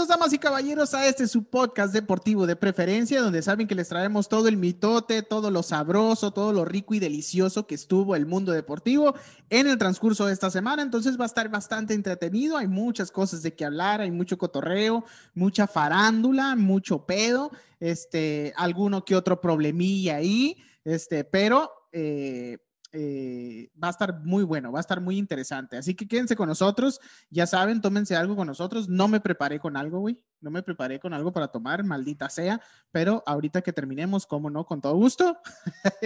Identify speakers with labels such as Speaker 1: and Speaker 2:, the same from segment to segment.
Speaker 1: Bienvenidos, damas y caballeros, a este su podcast deportivo de preferencia, donde saben que les traemos todo el mitote, todo lo sabroso, todo lo rico y delicioso que estuvo el mundo deportivo en el transcurso de esta semana. Entonces va a estar bastante entretenido. Hay muchas cosas de que hablar, hay mucho cotorreo, mucha farándula, mucho pedo, este, alguno que otro problemilla ahí, este, pero eh, eh, va a estar muy bueno, va a estar muy interesante. Así que quédense con nosotros. Ya saben, tómense algo con nosotros. No me preparé con algo, güey. No me preparé con algo para tomar, maldita sea. Pero ahorita que terminemos, como no, con todo gusto.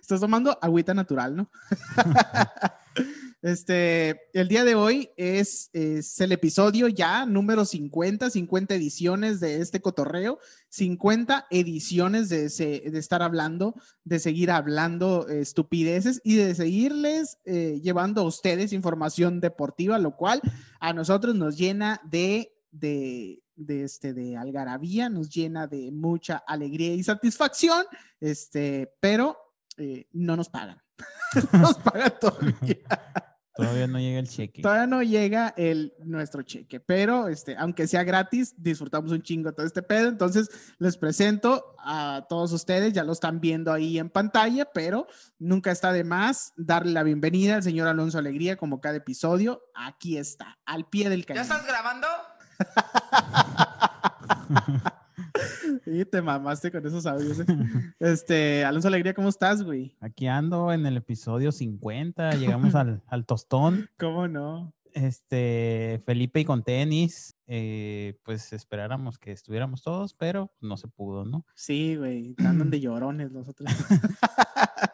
Speaker 1: Estás tomando agüita natural, ¿no? Este, el día de hoy es, el episodio ya número 50, 50 ediciones de este cotorreo, 50 ediciones de, de estar hablando, de seguir hablando estupideces y de seguirles eh, llevando a ustedes información deportiva, lo cual a nosotros nos llena de, de, de, este, de algarabía, nos llena de mucha alegría y satisfacción, este, pero eh, no nos pagan. nos pagan todavía.
Speaker 2: Todavía no llega el cheque.
Speaker 1: Todavía no llega el, nuestro cheque, pero este, aunque sea gratis, disfrutamos un chingo todo este pedo. Entonces, les presento a todos ustedes, ya lo están viendo ahí en pantalla, pero nunca está de más darle la bienvenida al señor Alonso Alegría, como cada episodio. Aquí está, al pie del cañón.
Speaker 3: ¿Ya estás grabando?
Speaker 1: Y te mamaste con esos audios. ¿eh? Este, Alonso Alegría, ¿cómo estás, güey?
Speaker 2: Aquí ando en el episodio 50, llegamos al, al tostón.
Speaker 1: ¿Cómo no?
Speaker 2: Este, Felipe y con tenis, eh, pues esperáramos que estuviéramos todos, pero no se pudo, ¿no?
Speaker 1: Sí, güey, andan de llorones nosotros.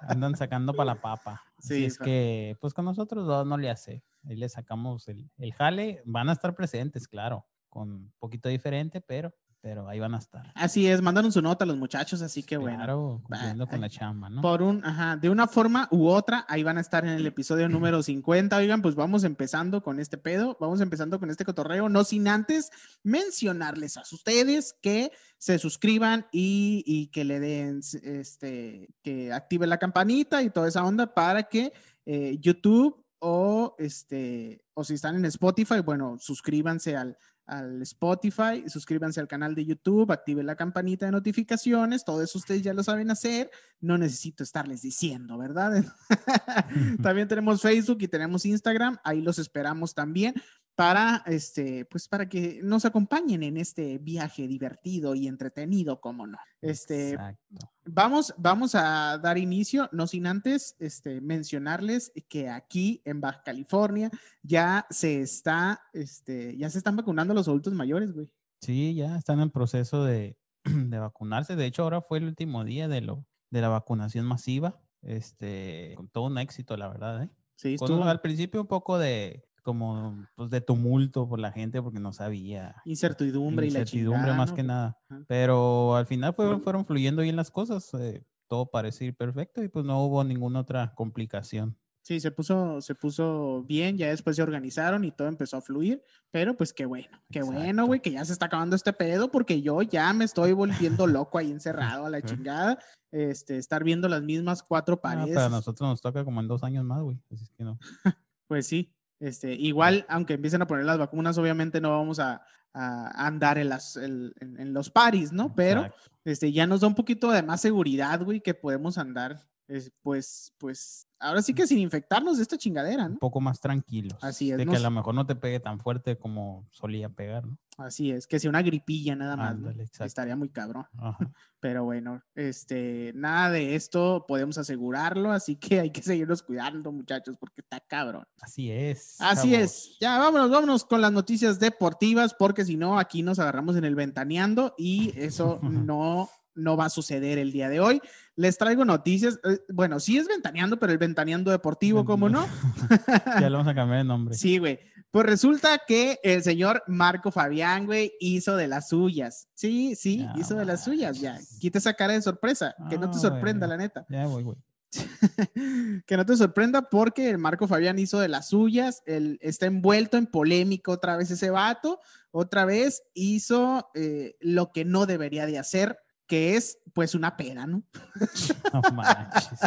Speaker 2: andan sacando para la papa.
Speaker 1: Sí,
Speaker 2: Así es que, pues con nosotros dos no le hace. Ahí le sacamos el, el jale, van a estar presentes, claro, con un poquito diferente, pero pero ahí van a estar.
Speaker 1: Así es, mandaron su nota a los muchachos, así que bueno.
Speaker 2: Claro, cumpliendo con la chamba, ¿no?
Speaker 1: Por un, ajá, de una forma u otra, ahí van a estar en el episodio número 50. Oigan, pues vamos empezando con este pedo, vamos empezando con este cotorreo, no sin antes mencionarles a ustedes que se suscriban y, y que le den, este, que activen la campanita y toda esa onda para que eh, YouTube o este, o si están en Spotify, bueno, suscríbanse al, al Spotify, suscríbanse al canal de YouTube, activen la campanita de notificaciones, todo eso ustedes ya lo saben hacer, no necesito estarles diciendo, ¿verdad? también tenemos Facebook y tenemos Instagram, ahí los esperamos también para este pues para que nos acompañen en este viaje divertido y entretenido, como no. Este Exacto. vamos vamos a dar inicio no sin antes este mencionarles que aquí en Baja California ya se está este ya se están vacunando los adultos mayores, güey.
Speaker 2: Sí, ya están en proceso de, de vacunarse. De hecho, ahora fue el último día de lo de la vacunación masiva. Este, con todo un éxito, la verdad, ¿eh?
Speaker 1: Sí,
Speaker 2: estuvo... al principio un poco de como pues de tumulto por la gente porque no sabía.
Speaker 1: Incertidumbre,
Speaker 2: Incertidumbre
Speaker 1: y la chingada,
Speaker 2: más
Speaker 1: ¿no?
Speaker 2: que nada. Pero al final fueron, fueron fluyendo bien las cosas. Eh, todo parece ir perfecto y pues no hubo ninguna otra complicación.
Speaker 1: Sí, se puso, se puso bien, ya después se organizaron y todo empezó a fluir, pero pues qué bueno, qué Exacto. bueno, güey, que ya se está acabando este pedo porque yo ya me estoy volviendo loco ahí encerrado a la chingada, este, estar viendo las mismas cuatro paredes.
Speaker 2: Ah, pero a nosotros nos toca como en dos años más, güey, así es que no.
Speaker 1: pues sí, este, igual, aunque empiecen a poner las vacunas, obviamente no vamos a, a andar en, las, en, en, los paris, ¿no? Pero este, ya nos da un poquito de más seguridad, güey, que podemos andar, es, pues, pues, ahora sí que sin infectarnos de esta chingadera, ¿no?
Speaker 2: Un poco más tranquilos.
Speaker 1: Así es.
Speaker 2: De que a lo mejor no te pegue tan fuerte como solía pegar, ¿no?
Speaker 1: Así es, que sea una gripilla nada más,
Speaker 2: Ándale,
Speaker 1: ¿no? estaría muy cabrón.
Speaker 2: Ajá.
Speaker 1: Pero bueno, este, nada de esto podemos asegurarlo, así que hay que seguirnos cuidando, muchachos, porque está cabrón.
Speaker 2: Así es.
Speaker 1: Así es. Ya, vámonos, vámonos con las noticias deportivas, porque si no, aquí nos agarramos en el ventaneando y eso no, no va a suceder el día de hoy. Les traigo noticias, eh, bueno, sí es ventaneando, pero el ventaneando deportivo, ¿cómo no?
Speaker 2: ya le vamos a cambiar de nombre.
Speaker 1: Sí, güey. Pues resulta que el señor Marco Fabián, güey, hizo de las suyas. Sí, sí, hizo de las suyas, ya. Quita esa cara de sorpresa, que no te
Speaker 2: Ah,
Speaker 1: sorprenda, la neta.
Speaker 2: Ya voy, güey.
Speaker 1: que no te sorprenda porque el Marco Fabián hizo de las suyas, él está envuelto en polémica otra vez ese vato, otra vez hizo eh, lo que no debería de hacer, que es pues una pena, ¿no?
Speaker 2: No manches.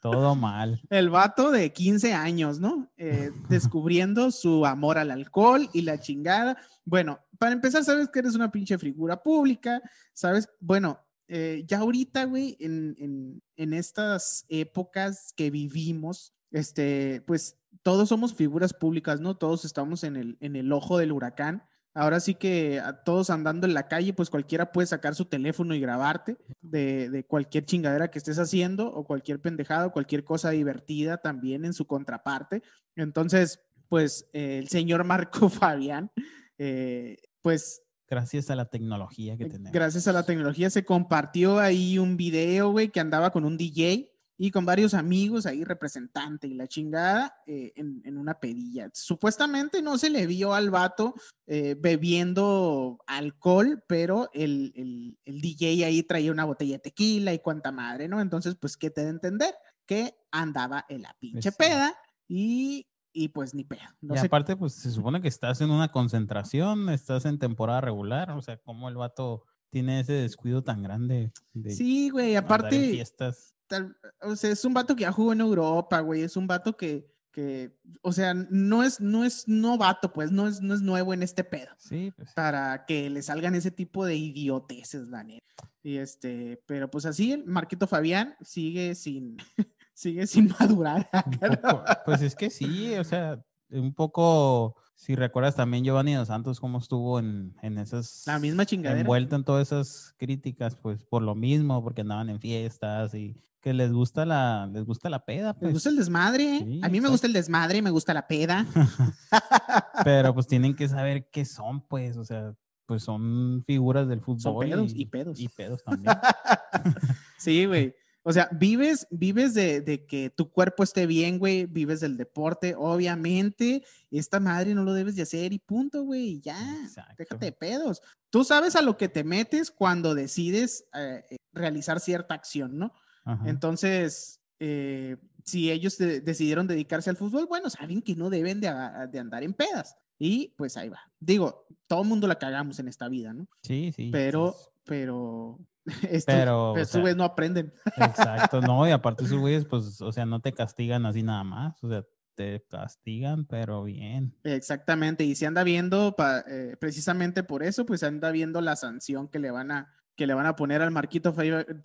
Speaker 2: Todo mal.
Speaker 1: El vato de 15 años, ¿no? Eh, descubriendo su amor al alcohol y la chingada. Bueno, para empezar, sabes que eres una pinche figura pública, ¿sabes? Bueno, eh, ya ahorita, güey, en, en, en estas épocas que vivimos, este, pues todos somos figuras públicas, ¿no? Todos estamos en el, en el ojo del huracán. Ahora sí que a todos andando en la calle, pues cualquiera puede sacar su teléfono y grabarte de, de cualquier chingadera que estés haciendo o cualquier pendejada o cualquier cosa divertida también en su contraparte. Entonces, pues eh, el señor Marco Fabián, eh, pues
Speaker 2: Gracias a la tecnología que tenemos.
Speaker 1: gracias a la tecnología se compartió ahí un video, güey, que andaba con un DJ y con varios amigos ahí, representante y la chingada, eh, en, en una pedilla. Supuestamente no se le vio al vato eh, bebiendo alcohol, pero el, el, el DJ ahí traía una botella de tequila y cuanta madre, ¿no? Entonces, pues, ¿qué te da a entender? Que andaba en la pinche
Speaker 2: sí.
Speaker 1: peda y, y pues ni pedo. No
Speaker 2: y
Speaker 1: sé
Speaker 2: aparte, pues se supone que estás en una concentración, estás en temporada regular, o sea, ¿cómo el vato tiene ese descuido tan grande de
Speaker 1: Sí, güey, aparte,
Speaker 2: fiestas?
Speaker 1: Tal- o sea, es un vato que ya jugó en Europa, güey, es un vato que, que, o sea, no es, no es novato, pues, no es, no es nuevo en este pedo,
Speaker 2: Sí, pues
Speaker 1: para que le salgan ese tipo de idioteces, la neta. Y este, pero pues así, el Marquito Fabián sigue sin, sigue sin madurar.
Speaker 2: poco, pues es que sí, o sea, un poco, si recuerdas también Giovanni Dos Santos, cómo estuvo en, en esas,
Speaker 1: La misma chingadera.
Speaker 2: envuelto en todas esas críticas, pues por lo mismo, porque andaban en fiestas y que les gusta la, les gusta la peda,
Speaker 1: Me
Speaker 2: pues,
Speaker 1: gusta el desmadre,
Speaker 2: Sí,
Speaker 1: a mí me gusta el desmadre, me gusta la peda.
Speaker 2: pero pues tienen que saber qué son, pues, o sea, pues son figuras del fútbol.
Speaker 1: pedos y pedos.
Speaker 2: Y pedos también.
Speaker 1: Sí, güey. O sea, vives, vives de, de que tu cuerpo esté bien, güey, vives del deporte, obviamente, esta madre no lo debes de hacer y punto, güey, y ya,
Speaker 2: Exacto.
Speaker 1: déjate de pedos. Tú sabes a lo que te metes cuando decides eh, eh, realizar cierta acción, ¿no?
Speaker 2: Ajá.
Speaker 1: Entonces, eh, si ellos de- decidieron dedicarse al fútbol, bueno, saben que no deben de, de andar en pedas. Y pues ahí va. Digo, todo mundo la cagamos en esta vida, ¿no?
Speaker 2: Sí, sí.
Speaker 1: Pero,
Speaker 2: pues,
Speaker 1: pero, estos,
Speaker 2: Pero, o sea,
Speaker 1: güeyes no aprenden.
Speaker 2: Exacto, no, y aparte esos güeyes, pues, o sea, no te castigan así nada más, o sea, te castigan, pero bien.
Speaker 1: Exactamente, y si anda viendo, pa- eh, precisamente por eso, pues anda viendo la sanción que le van a, que le van a poner al Marquito,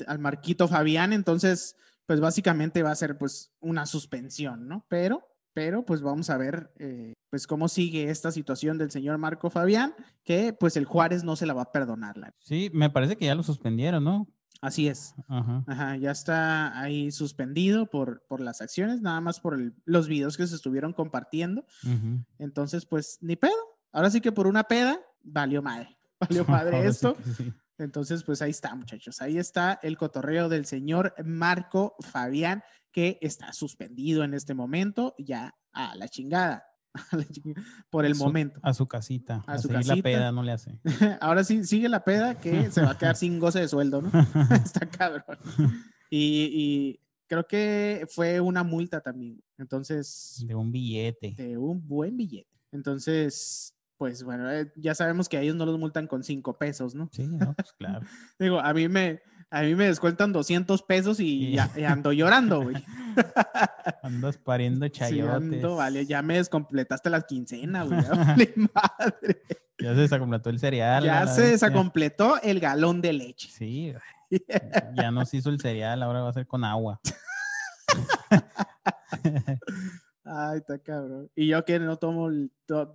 Speaker 1: al Marquito Fabián, entonces, pues básicamente va a ser pues una suspensión, ¿no? Pero, pero pues vamos a ver, eh, pues cómo sigue esta situación del señor Marco Fabián, que pues el Juárez no se la va a perdonar.
Speaker 2: Sí, me parece que ya lo suspendieron, ¿no?
Speaker 1: Así es.
Speaker 2: Ajá.
Speaker 1: Ajá, ya está ahí suspendido por, por las acciones, nada más por el- los videos que se estuvieron compartiendo. Entonces, pues ni pedo. Ahora sí que por una peda valió madre. Valió madre
Speaker 2: sí
Speaker 1: esto.
Speaker 2: sí.
Speaker 1: Entonces, pues ahí está, muchachos. Ahí está el cotorreo del señor Marco Fabián, que está suspendido en este momento, ya a la chingada. a la chinga- por el
Speaker 2: A su-
Speaker 1: momento.
Speaker 2: A su casita.
Speaker 1: A
Speaker 2: A,
Speaker 1: su casita.
Speaker 2: la peda no le hace.
Speaker 1: Ahora sí, sigue la peda que se va a quedar sin goce de sueldo, ¿no? está cabrón. Y, y creo que fue una multa también. Entonces,
Speaker 2: De un billete.
Speaker 1: de un buen billete. Entonces, pues bueno, eh, ya sabemos que a ellos no los multan con cinco pesos, ¿no?
Speaker 2: Sí, no, pues claro.
Speaker 1: Digo, a mí me, a mí me descuentan 200 pesos y,
Speaker 2: Sí.
Speaker 1: ya- y ando llorando, güey.
Speaker 2: Andas pariendo
Speaker 1: Sí,
Speaker 2: chayotes.
Speaker 1: ando, vale, ya me descompletaste la quincena, güey. vale madre.
Speaker 2: Ya se descompletó el cereal.
Speaker 1: Ya se
Speaker 2: vez,
Speaker 1: desacompletó el galón de leche.
Speaker 2: Sí, ya nos hizo el cereal, ahora va a ser con agua.
Speaker 1: Ay, está cabrón. Y yo que no tomo,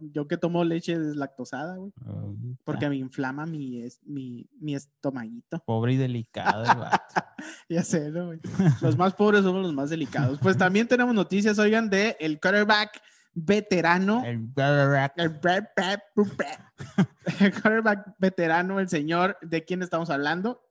Speaker 1: yo que tomo leche deslactosada, güey.
Speaker 2: Ahorita.
Speaker 1: Porque me inflama mi, es- mi, mi estomaguito.
Speaker 2: Pobre y delicado.
Speaker 1: Ya sé, ¿no, güey? Los más pobres somos los más delicados. Pues también tenemos noticias, oigan, de el quarterback veterano.
Speaker 2: El brrrrac.
Speaker 1: El, quarterback veterano, el señor, ¿de quién estamos hablando?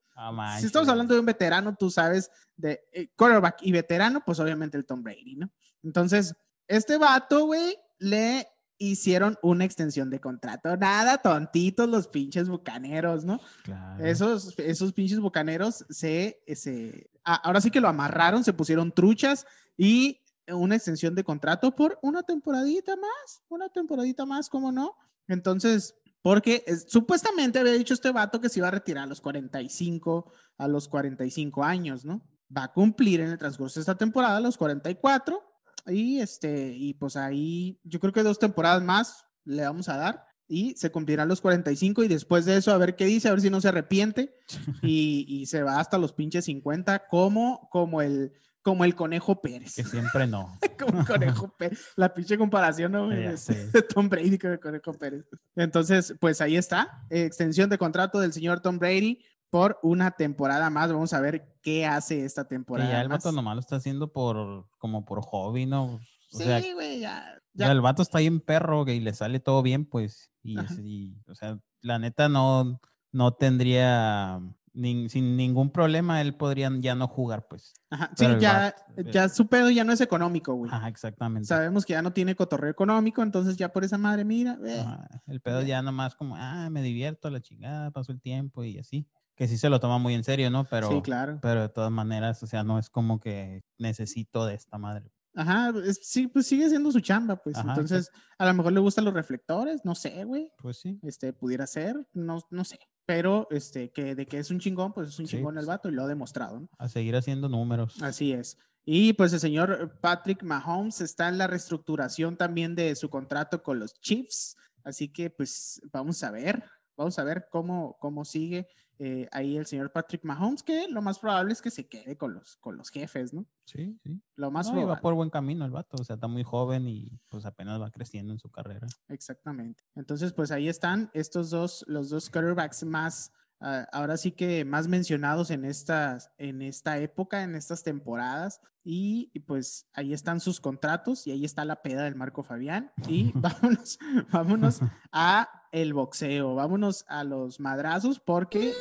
Speaker 1: Si estamos hablando de un veterano, tú sabes, de eh, quarterback y veterano, pues obviamente el Tom Brady, ¿no? Entonces, este vato, güey, le hicieron una extensión de contrato. Nada, tontitos los pinches bucaneros, ¿no?
Speaker 2: Claro.
Speaker 1: Esos, esos pinches bucaneros se, se, a- ahora sí que lo amarraron, se pusieron truchas y una extensión de contrato por una temporadita más, una temporadita más, ¿cómo no? Entonces, porque es- supuestamente había dicho este vato que se iba a retirar a los 45, a los 45 años, ¿no? va a cumplir en el transcurso de esta temporada los 44 y este y pues ahí yo creo que dos temporadas más le vamos a dar y se cumplirán los 45 y después de eso a ver qué dice, a ver si no se arrepiente y, y se va hasta los pinches 50 como como el como el Conejo Pérez.
Speaker 2: Que siempre no.
Speaker 1: como el Conejo Pérez. La pinche comparación ¿no? De Tom Brady con el Conejo Pérez. Entonces, pues ahí está. Extensión de contrato del señor Tom Brady por una temporada más. Vamos a ver qué hace esta temporada.
Speaker 2: ya el
Speaker 1: más.
Speaker 2: vato nomás lo está haciendo por, como por hobby, ¿no? O sea,
Speaker 1: Sí, güey, ya. Ya.
Speaker 2: el vato está bien perro que y le sale todo bien, pues. Y, y, o sea, la neta no, no tendría sin ningún problema, él podría ya no jugar, pues.
Speaker 1: Ajá, Sí,
Speaker 2: pero
Speaker 1: ya,
Speaker 2: vato-
Speaker 1: ya su pedo ya no es económico, güey.
Speaker 2: Ajá, exactamente.
Speaker 1: Sabemos que ya no tiene cotorreo económico, entonces ya por esa madre, mira, eh,
Speaker 2: Ajá, El pedo
Speaker 1: ya.
Speaker 2: ya nomás como, ah, me divierto, la chingada, paso el tiempo y así. Que sí se lo toma muy en serio, ¿no? Pero,
Speaker 1: sí, claro.
Speaker 2: pero de todas maneras, o sea, no es como que necesito de esta madre.
Speaker 1: Ajá, es- sí, pues sigue siendo su chamba, pues.
Speaker 2: Ajá,
Speaker 1: entonces, a lo mejor le gustan los reflectores, no sé, güey.
Speaker 2: Pues sí.
Speaker 1: Este, pudiera ser, no, no sé. Pero, este, que de que es un chingón, pues es un
Speaker 2: Sí,
Speaker 1: chingón el
Speaker 2: pues.
Speaker 1: vato y lo ha demostrado, ¿no?
Speaker 2: A seguir haciendo números.
Speaker 1: Así es. Y pues el señor Patrick Mahomes está en la reestructuración también de su contrato con los Chiefs. Así que pues vamos a ver, vamos a ver cómo, cómo sigue eh, ahí el señor Patrick Mahomes, que lo más probable es que se quede con los, con los jefes, ¿no?
Speaker 2: Sí, sí.
Speaker 1: Lo más
Speaker 2: No, y va
Speaker 1: probable.
Speaker 2: por buen camino el vato, o sea, está muy joven y pues apenas va creciendo en su carrera.
Speaker 1: Exactamente. Entonces, pues ahí están estos dos, los dos quarterbacks más, ah, ahora sí que más mencionados en estas, en esta época, en estas temporadas. Y, y, pues ahí están sus contratos y ahí está la peda del Marco Fabián. Y vámonos, vámonos a el boxeo, vámonos a los madrazos porque... eh,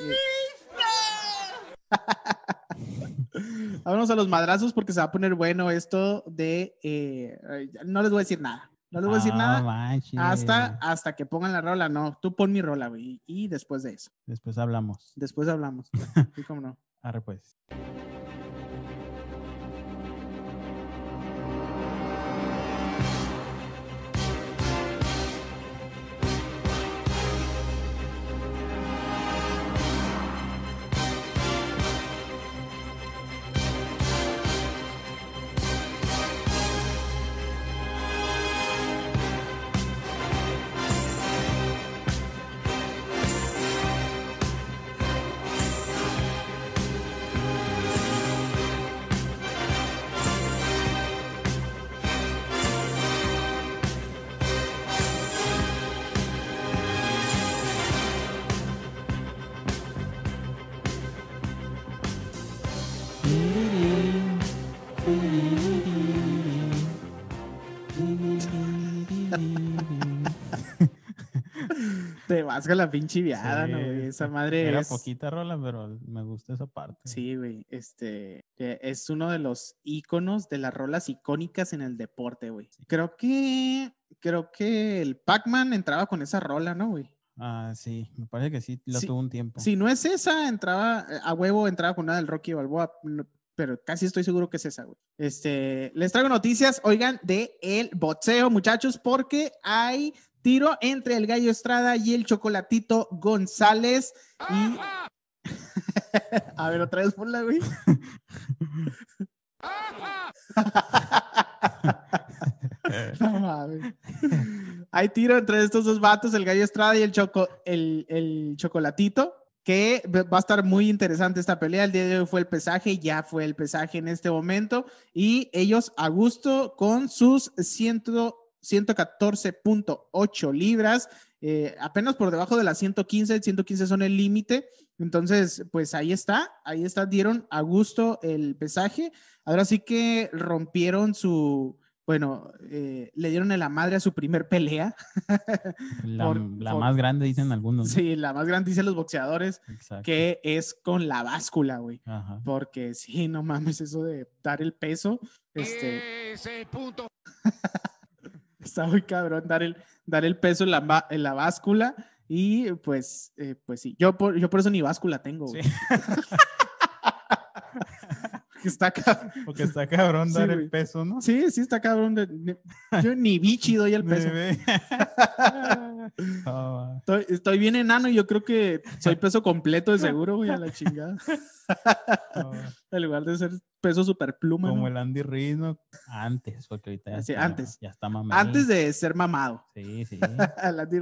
Speaker 1: Vámonos a los madrazos porque se va a poner bueno esto de... eh, no les voy a decir nada. No les voy a decir
Speaker 2: Ah,
Speaker 1: nada hasta, hasta que pongan la rola. No, tú pon mi rola, güey. Y después de eso.
Speaker 2: Después hablamos.
Speaker 1: Después hablamos. Sí, cómo no.
Speaker 2: Arre pues.
Speaker 1: Te vas con la pinche viada, ¿no, güey? Esa madre
Speaker 2: Era
Speaker 1: es...
Speaker 2: poquita rola, pero me gusta esa parte.
Speaker 1: Sí, güey. Este eh, es uno de los íconos de las rolas icónicas en el deporte, güey. Creo que creo que el Pac-Man entraba con esa rola, ¿no, güey?
Speaker 2: Ah, sí, me parece que sí, lo
Speaker 1: Sí,
Speaker 2: tuvo un tiempo.
Speaker 1: Si no es esa, entraba eh, a huevo, entraba con una del Rocky Balboa, pero casi estoy seguro que es esa, güey. Este, les traigo noticias, oigan, de el boxeo, muchachos, porque hay tiro entre el Gallo Estrada y el Chocolatito González a ver, otra vez ponla, güey. No. Hay tiro entre estos dos vatos, el Gallo Estrada y el, Choco, el, el Chocolatito, que va a estar muy interesante esta pelea. El día de hoy fue el pesaje, ya fue el pesaje en este momento, y ellos a gusto con sus 100 114.8 libras, eh, apenas por debajo de las 115, el 115 son el límite. Entonces, pues ahí está, ahí está, dieron a gusto el pesaje. Ahora sí que rompieron su, bueno, eh, le dieron en la madre a su primer pelea.
Speaker 2: La,
Speaker 1: por-
Speaker 2: la
Speaker 1: por-
Speaker 2: más grande dicen algunos. ¿no?
Speaker 1: Sí, la más grande dicen los boxeadores,
Speaker 2: Exacto.
Speaker 1: que es con la báscula, güey.
Speaker 2: Ajá.
Speaker 1: Porque sí, no mames, eso de dar el peso, este,
Speaker 3: Ese punto.
Speaker 1: está muy cabrón dar el, dar el peso en la, en la báscula. Y pues, eh, pues sí, yo por, yo por eso ni báscula tengo, güey.
Speaker 2: Sí.
Speaker 1: Está cabrón.
Speaker 2: Porque está cabrón dar el peso, ¿no?
Speaker 1: Sí, sí, está cabrón. de- de- yo ni bichi doy el peso.
Speaker 2: Oh,
Speaker 1: Estoy, estoy bien enano y yo creo que soy peso completo de seguro, güey, a la chingada.
Speaker 2: oh.
Speaker 1: En lugar de ser peso super pluma.
Speaker 2: Como
Speaker 1: ¿no?
Speaker 2: el Andy Reid, ¿no? Antes, porque ahorita ya
Speaker 1: Sí,
Speaker 2: está,
Speaker 1: antes.
Speaker 2: Ya está mamey.
Speaker 1: Antes de ser mamado.
Speaker 2: Sí, sí.
Speaker 1: El Andy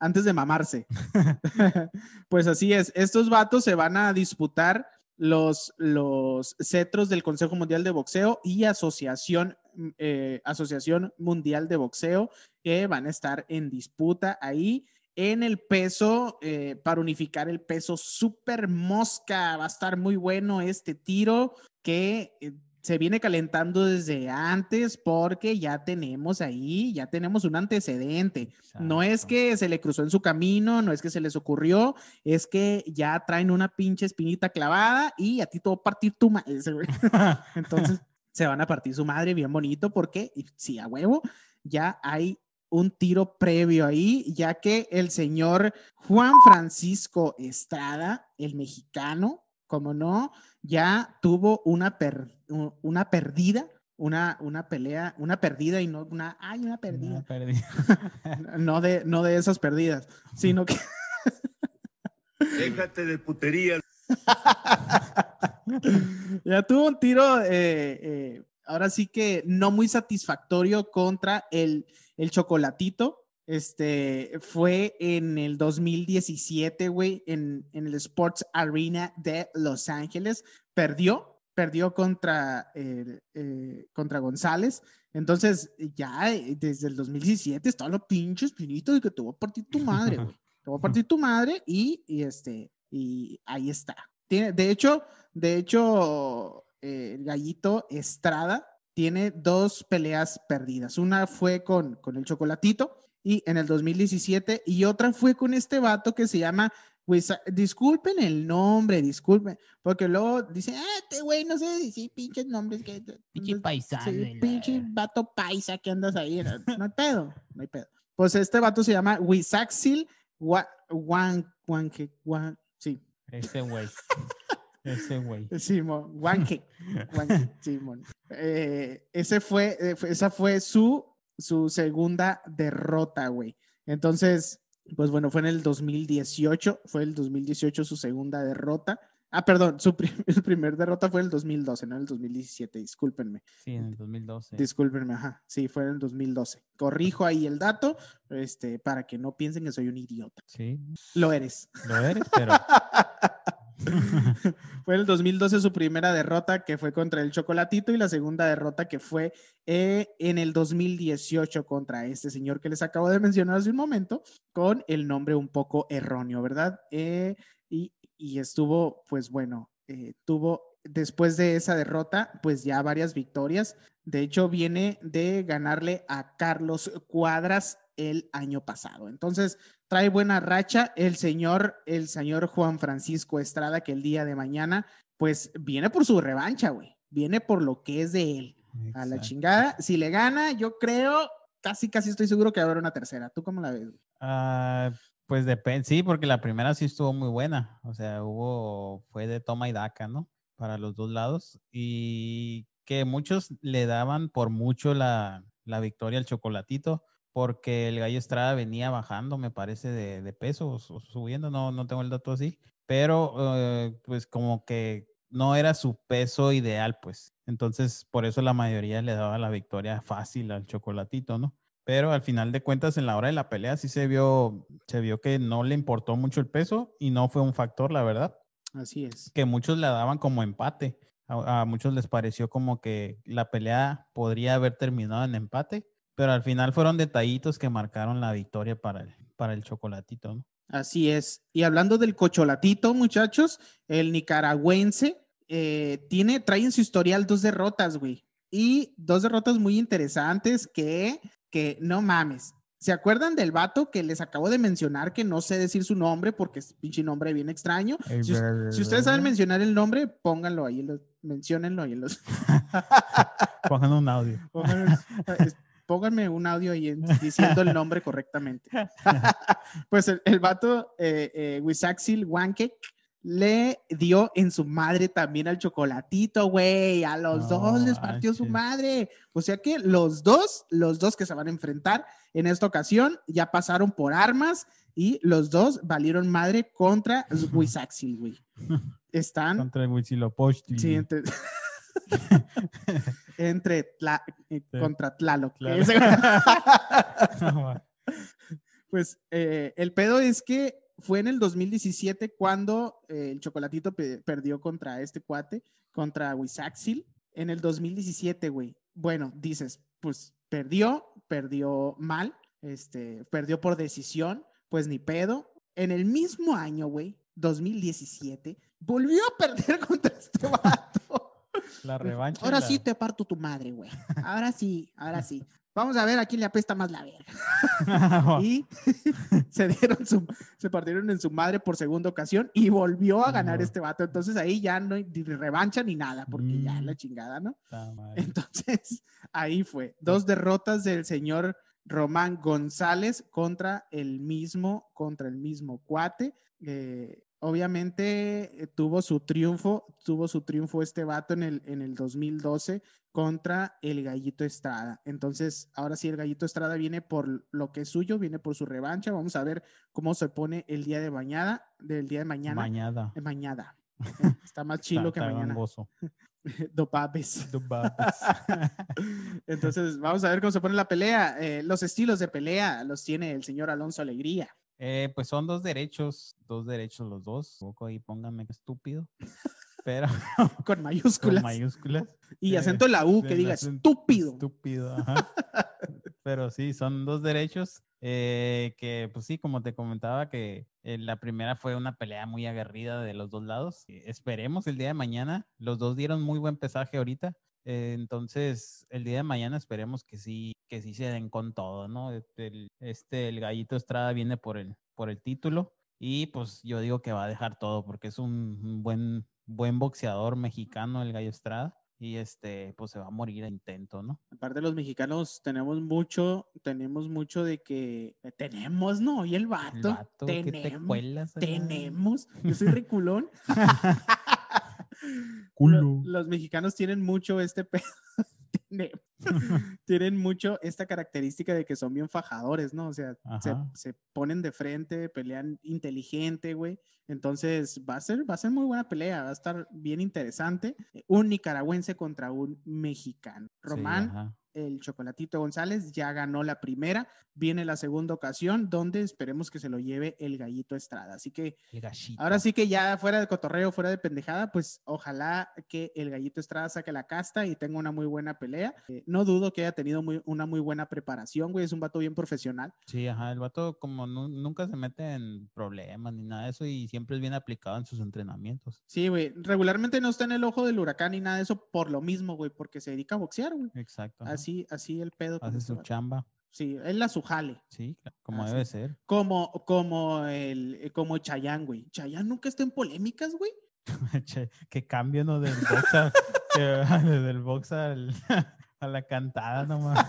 Speaker 1: antes de mamarse. pues así es. Estos vatos se van a disputar los, los cetros del Consejo Mundial de Boxeo y Asociación, mm, eh, Asociación Mundial de Boxeo que van a estar en disputa ahí en el peso eh, para unificar el peso super mosca. Va a estar muy bueno este tiro que eh, se viene calentando desde antes porque ya tenemos ahí, ya tenemos un antecedente. No es que se le cruzó en su camino, no es que se les ocurrió, es que ya traen una pinche espinita clavada y a ti a partir tu madre. Entonces se van a partir su madre bien bonito porque, sí, a huevo, ya hay un tiro previo ahí, ya que el señor Juan Francisco Estrada, el mexicano, como no, ya tuvo una, per- una perdida, una, una pelea, una perdida y no una, ay, una perdida no de, no de esas perdidas, sino que
Speaker 3: Déjate de puterías.
Speaker 1: ya tuvo un tiro, eh, eh, ahora sí que no muy satisfactorio contra el, el chocolatito. Este fue en el 2017, güey, en, en el Sports Arena de Los Ángeles. Perdió, perdió contra, eh, contra González. Entonces, ya eh, desde el 2017 estaba los pinches pinitos de que te voy a partir tu madre, güey. Te voy a partir tu madre y, y este, y ahí está. Tiene, de hecho, de hecho, eh, el gallito Estrada tiene dos peleas perdidas. Una fue con, con el chocolatito y en el 2017 y otra fue con este vato que se llama, Wisa- disculpen el nombre, disculpen, porque luego dicen, ah, este güey no sé decir pinches nombres que...
Speaker 2: Pinche paisano.
Speaker 1: Sí,
Speaker 2: y la-
Speaker 1: pinche vato paisa que andas ahí. No, no hay pedo, no hay pedo. Pues este vato se llama Wisaxil Wa- Wan, Wanke- Wan- sí,
Speaker 2: Ese güey. Ese güey.
Speaker 1: Simón, Wanke, Wanke, Simón. Eh, ese fue, eh, fue- esa fue su, su segunda derrota, güey. Entonces, pues bueno, fue en el 2018, fue el 2018 su segunda derrota. Ah, perdón, su prim- primer derrota fue el 2012, no el 2017, discúlpenme.
Speaker 2: Sí, en el 2012.
Speaker 1: Discúlpenme, ajá. Sí, fue en el 2012. Corrijo ahí el dato, este, para que no piensen que soy un idiota.
Speaker 2: Sí,
Speaker 1: Lo eres.
Speaker 2: lo eres, pero
Speaker 1: fue el 2012 su primera derrota, que fue contra el Chocolatito, y la segunda derrota que fue eh, en el 2018 contra este señor que les acabo de mencionar hace un momento, con el nombre un poco erróneo, ¿verdad? Eh, y, y estuvo, pues bueno, eh, tuvo después de esa derrota, pues ya varias victorias. De hecho, viene de ganarle a Carlos Cuadras el año pasado. Entonces, trae buena racha el señor, el señor Juan Francisco Estrada, que el día de mañana, pues viene por su revancha, güey. Viene por lo que es de él. A la chingada. Si le gana, yo creo, casi, casi estoy seguro que va a haber una tercera. ¿Tú cómo la ves? güey?
Speaker 2: Ah, pues depende, sí, porque la primera sí estuvo muy buena. O sea, hubo, fue de toma y daca, ¿no? Para los dos lados. Y que muchos le daban por mucho la, la victoria al chocolatito, porque el gallo Estrada venía bajando, me parece, de, de peso, subiendo, no, no tengo el dato así. Pero, eh, pues como que no era su peso ideal, pues. Entonces, por eso la mayoría le daba la victoria fácil al chocolatito, ¿no? Pero al final de cuentas, en la hora de la pelea, sí se vio, se vio que no le importó mucho el peso y no fue un factor, la verdad,
Speaker 1: Así es.
Speaker 2: que muchos le daban como empate. A, a muchos les pareció como que la pelea podría haber terminado en empate, pero al final fueron detallitos que marcaron la victoria para el, para el chocolatito, ¿no?
Speaker 1: Así es. Y hablando del cocholatito, muchachos, el nicaragüense eh, tiene, trae en su historial dos derrotas, güey. Y dos derrotas muy interesantes que, que no mames. ¿Se acuerdan del vato que les acabo de mencionar que no sé decir su nombre porque es pinche nombre bien extraño? Si, us- si ustedes saben mencionar el nombre, pónganlo ahí, lo- menciónenlo ahí los,
Speaker 2: Pongan un audio.
Speaker 1: Pónganme, un audio ahí en- diciendo el nombre correctamente. pues el, el vato, eh, eh, Wisaxil Wankek, le dio en su madre también al chocolatito, güey. A los dos les partió su madre. O sea que los dos, los dos que se van a enfrentar en esta ocasión ya pasaron por armas y los dos valieron madre contra Wisaxil, güey. Están.
Speaker 2: Contra Huitzilopochtli.
Speaker 1: Sí, entre. Entre tla, eh, contra Tlaloc. pues eh, el pedo es que fue en el 2017 cuando eh, el Chocolatito perdió contra este cuate, contra Wisaxil. En el 2017, güey. Bueno, dices, pues perdió, perdió mal, este, perdió por decisión, pues ni pedo. En el mismo año, güey, 2017, volvió a perder contra este vato.
Speaker 2: La revancha.
Speaker 1: Ahora sí te parto tu madre, güey. Ahora sí, ahora sí. Vamos a ver a quién le apesta más la verga. y se dieron su, se partieron en su madre por segunda ocasión y volvió a ganar este vato. Entonces ahí ya no hay ni revancha ni nada, porque ya la mm. chingada, ¿no? Entonces ahí fue. Dos derrotas del señor Román González contra el mismo, contra el mismo cuate. Eh, obviamente eh, tuvo su triunfo, tuvo su triunfo este vato en el, en el 2012 contra el Gallito Estrada. Entonces, ahora sí, el Gallito Estrada viene por lo que es suyo, viene por su revancha. Vamos a ver cómo se pone el día de mañana, del día de mañana.
Speaker 2: Mañana.
Speaker 1: De mañana. Está más chilo que mañana. Dopapes. Entonces, vamos a ver cómo se pone la pelea. Eh, los estilos de pelea los tiene el señor Alonso Alegría.
Speaker 2: Eh, pues son dos derechos, dos derechos los dos. Un poco ahí pónganme estúpido. Pero
Speaker 1: con mayúsculas.
Speaker 2: Con mayúsculas.
Speaker 1: Y acento la U que diga estúpido.
Speaker 2: Estúpido, ajá. Pero sí, son dos derechos eh, que, pues sí, como te comentaba, que eh, la primera fue una pelea muy aguerrida de los dos lados. esperemos el día de mañana. Los dos dieron muy buen pesaje ahorita. Entonces, el día de mañana esperemos que sí, que sí se den con todo, ¿no? El, este, el gallito Estrada viene por el, por el título y pues yo digo que va a dejar todo porque es un, buen, buen boxeador mexicano el gallo Estrada y este pues se va a morir a intento, ¿no?
Speaker 1: Aparte los mexicanos tenemos mucho, tenemos mucho de que eh, tenemos, ¿no? Y el vato, tenemos, tenemos, yo soy riculón. Los, mexicanos tienen mucho este pedo tienen mucho esta característica de que son bien fajadores, ¿no? O sea, se, ponen de frente, pelean inteligente, güey. Entonces va a ser, va a ser muy buena pelea, va a estar bien interesante. Un nicaragüense contra un mexicano. Román el Chocolatito González ya ganó la primera, viene la segunda ocasión donde esperemos que se lo lleve el Gallito Estrada. Así que ahora sí que ya fuera de cotorreo, fuera de pendejada, pues ojalá que el Gallito Estrada saque la casta y tenga una muy buena pelea. Eh, no dudo que haya tenido muy, una muy buena preparación, güey, es un vato bien profesional.
Speaker 2: Sí, ajá, el vato como nunca se mete en problemas ni nada de eso y siempre es bien aplicado en sus entrenamientos.
Speaker 1: Sí, güey, regularmente no está en el ojo del huracán ni nada de eso por lo mismo, güey, porque se dedica a boxear, güey.
Speaker 2: Exacto
Speaker 1: así, así el pedo.
Speaker 2: Hace su chamba.
Speaker 1: Sí, él la su jale.
Speaker 2: Sí, como debe ser.
Speaker 1: Como, como el, como Chayán, güey. Chayán nunca está en polémicas, güey.
Speaker 2: que cambio, ¿no? Del box, a, del box a la cantada nomás.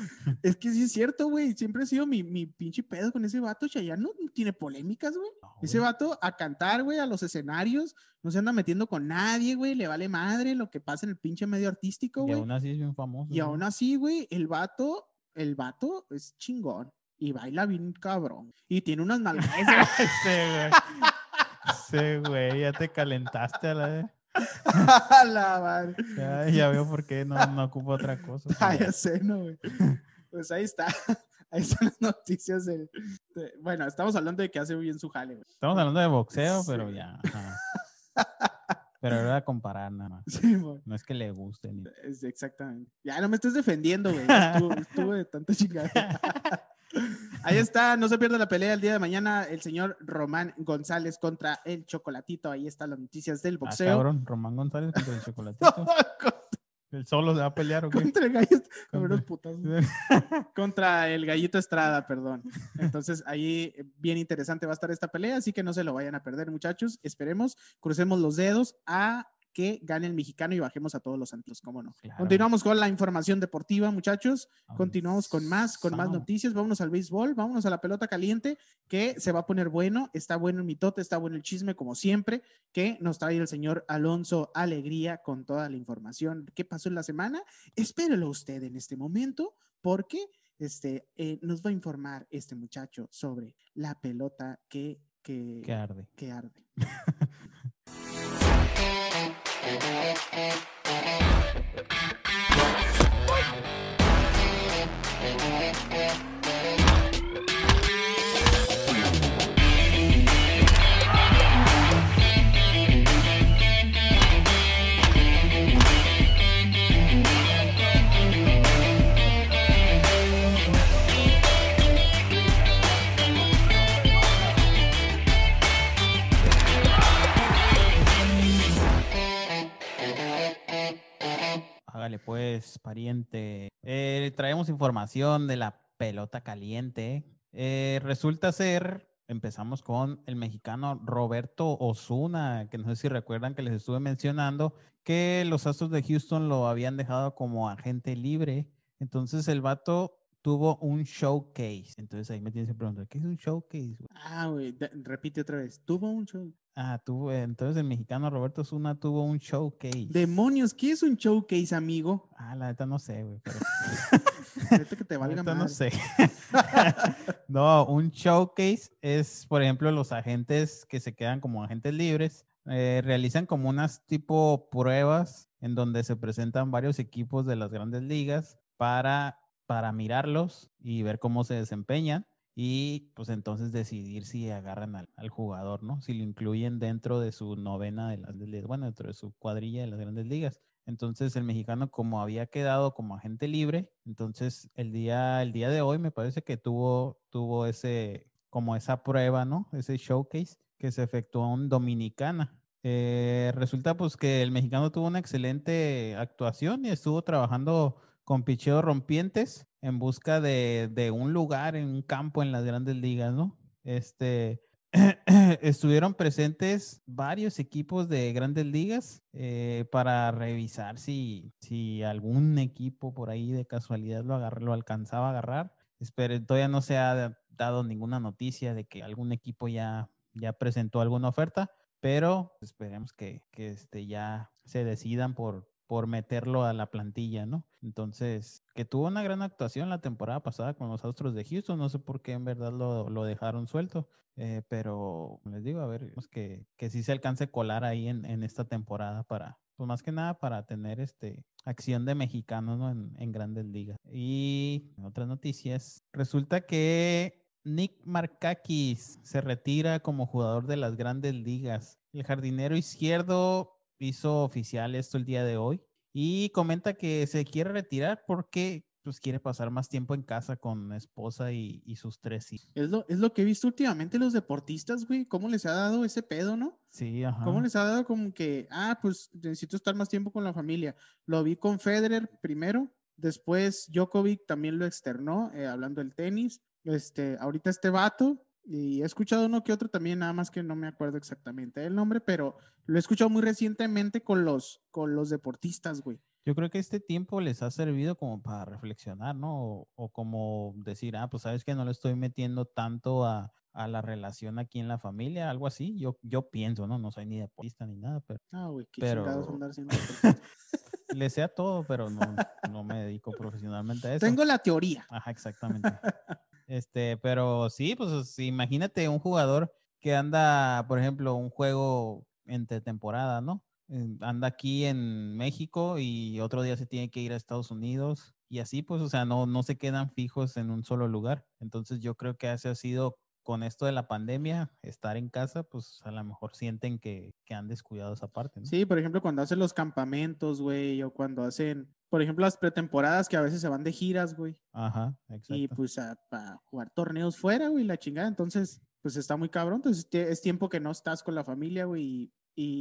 Speaker 1: es que sí es cierto, güey. Siempre ha sido mi, mi pinche pedo con ese vato. Chayanne no tiene polémicas, güey. ese vato a cantar, güey, a los escenarios. No se anda metiendo con nadie, güey. Le vale madre lo que pasa en el pinche medio artístico, güey.
Speaker 2: Y aún así es bien famoso.
Speaker 1: Y aún así, güey, el vato, el vato es chingón. Y baila bien cabrón. Y tiene unas nalgas.
Speaker 2: sí, güey. Sí, güey. Ya te calentaste a la
Speaker 1: la madre.
Speaker 2: Ya, veo por qué no, no ocupo otra cosa.
Speaker 1: Ah, ya sé, no, güey. Pues ahí está. Ahí están las noticias. De, bueno, estamos hablando de que hace bien su jale, güey.
Speaker 2: Estamos hablando de boxeo, pero ya. Pero era comparar nada más. Sí, no es que le guste. Ni...
Speaker 1: exactamente. Ya no me estés defendiendo, güey. Estuve de tanta chingada. Ahí está, no se pierda la pelea el día de mañana. El señor Román González contra el Chocolatito. Ahí están las noticias del ah, boxeo.
Speaker 2: cabrón, Román González contra el Chocolatito. ¿El solo se va a pelear o qué?
Speaker 1: Contra el gallito. Contra el gallito Estrada, perdón. Entonces, ahí bien interesante va a estar esta pelea, así que no se lo vayan a perder, muchachos. Esperemos, crucemos los dedos a que gane el mexicano y bajemos a todos los santos, cómo no.
Speaker 2: Claro.
Speaker 1: Continuamos con la información deportiva, muchachos. Continuamos con más, con más noticias. Vámonos al béisbol, vámonos a la pelota caliente, que se va a poner bueno. Está bueno el mitote, está bueno el chisme, como siempre, que nos trae el señor Alonso Alegría con toda la información. ¿Qué pasó en la semana? Espérelo usted en este momento, porque este, eh, nos va a informar este muchacho sobre la pelota que, que,
Speaker 2: Que arde.
Speaker 1: que arde. Thank you.
Speaker 2: Hágale pues, pariente. Eh, traemos información de la pelota caliente. Eh, resulta ser, empezamos con el mexicano Roberto Osuna, que no sé si recuerdan que les estuve mencionando que los Astros de Houston lo habían dejado como agente libre. Entonces el vato tuvo un showcase. Entonces ahí me tienes que preguntar, ¿qué es un showcase?
Speaker 1: Ah, güey, repite otra vez. Tuvo un show.
Speaker 2: Ah, tuvo, entonces el mexicano Roberto Osuna tuvo un showcase.
Speaker 1: Demonios, ¿qué es un showcase, amigo?
Speaker 2: Ah, la neta no sé, güey, pero...
Speaker 1: Que te valga
Speaker 2: no sé. no, un showcase es, por ejemplo, los agentes que se quedan como agentes libres, eh, realizan como unas tipo pruebas en donde se presentan varios equipos de las grandes ligas para, para mirarlos y ver cómo se desempeñan y pues entonces decidir si agarran al, jugador, ¿no? Si lo incluyen dentro de su novena de las grandes ligas, bueno, dentro de su cuadrilla de las grandes ligas. Entonces el mexicano como había quedado como agente libre, entonces el día, el día de hoy me parece que tuvo, tuvo ese, como esa prueba, ¿no? Ese showcase que se efectuó en Dominicana. Eh, resulta pues que el mexicano tuvo una excelente actuación y estuvo trabajando con picheo rompientes en busca de, un lugar en un campo en las grandes ligas, ¿no? Este, estuvieron presentes varios equipos de grandes ligas eh, para revisar si, algún equipo por ahí de casualidad lo, lo alcanzaba a agarrar. Espere, todavía no se ha dado ninguna noticia de que algún equipo ya, ya presentó alguna oferta, pero esperemos que, que este, ya se decidan por, por meterlo a la plantilla, ¿no? Entonces, que tuvo una gran actuación la temporada pasada con los Astros de Houston, no sé por qué en verdad lo, lo dejaron suelto, eh, pero les digo, a ver, que, que sí se alcance a colar ahí en, en esta temporada para, pues más que nada para tener este acción de mexicanos ¿no? en, en grandes ligas. Y otras noticias, resulta que Nick Markakis se retira como jugador de las grandes ligas. El jardinero izquierdo hizo oficial esto el día de hoy y comenta que se quiere retirar porque pues quiere pasar más tiempo en casa con esposa y, y sus tres hijos.
Speaker 1: Es lo, es lo que he visto últimamente los deportistas, güey. ¿Cómo les ha dado ese pedo, no?
Speaker 2: Sí, ajá.
Speaker 1: ¿Cómo les ha dado como que, ah, pues necesito estar más tiempo con la familia? Lo vi con Federer primero, después Djokovic también lo externó, eh, hablando del tenis. Este, ahorita este vato, y he escuchado uno que otro también, nada más que no me acuerdo exactamente el nombre, pero lo he escuchado muy recientemente con los, con los deportistas, güey.
Speaker 2: Yo creo que este tiempo les ha servido como para reflexionar, ¿no? O, o como decir, ah, pues sabes que no le estoy metiendo tanto a, a la relación aquí en la familia, algo así. Yo, yo pienso, ¿no? No soy ni deportista ni nada, pero
Speaker 1: Ah, güey, qué
Speaker 2: Pero-
Speaker 1: andar deportistas.
Speaker 2: le sé a todo, pero no, no me dedico profesionalmente a eso.
Speaker 1: Tengo la teoría.
Speaker 2: Ajá, exactamente. Este, pero sí, pues imagínate un jugador que anda, por ejemplo, un juego entre temporada, ¿no? Anda aquí en México y otro día se tiene que ir a Estados Unidos y así, pues, o sea, no, no se quedan fijos en un solo lugar. Entonces yo creo que ese ha sido con esto de la pandemia, estar en casa, pues a lo mejor sienten que, que han descuidado esa parte.
Speaker 1: Sí, por ejemplo, cuando hacen los campamentos, güey, o cuando hacen, por ejemplo, las pretemporadas que a veces se van de giras, güey,
Speaker 2: Ajá, exacto.
Speaker 1: y pues a, a jugar torneos fuera, güey, la chingada. Entonces, pues está muy cabrón. Entonces, es tiempo que no estás con la familia, güey, y,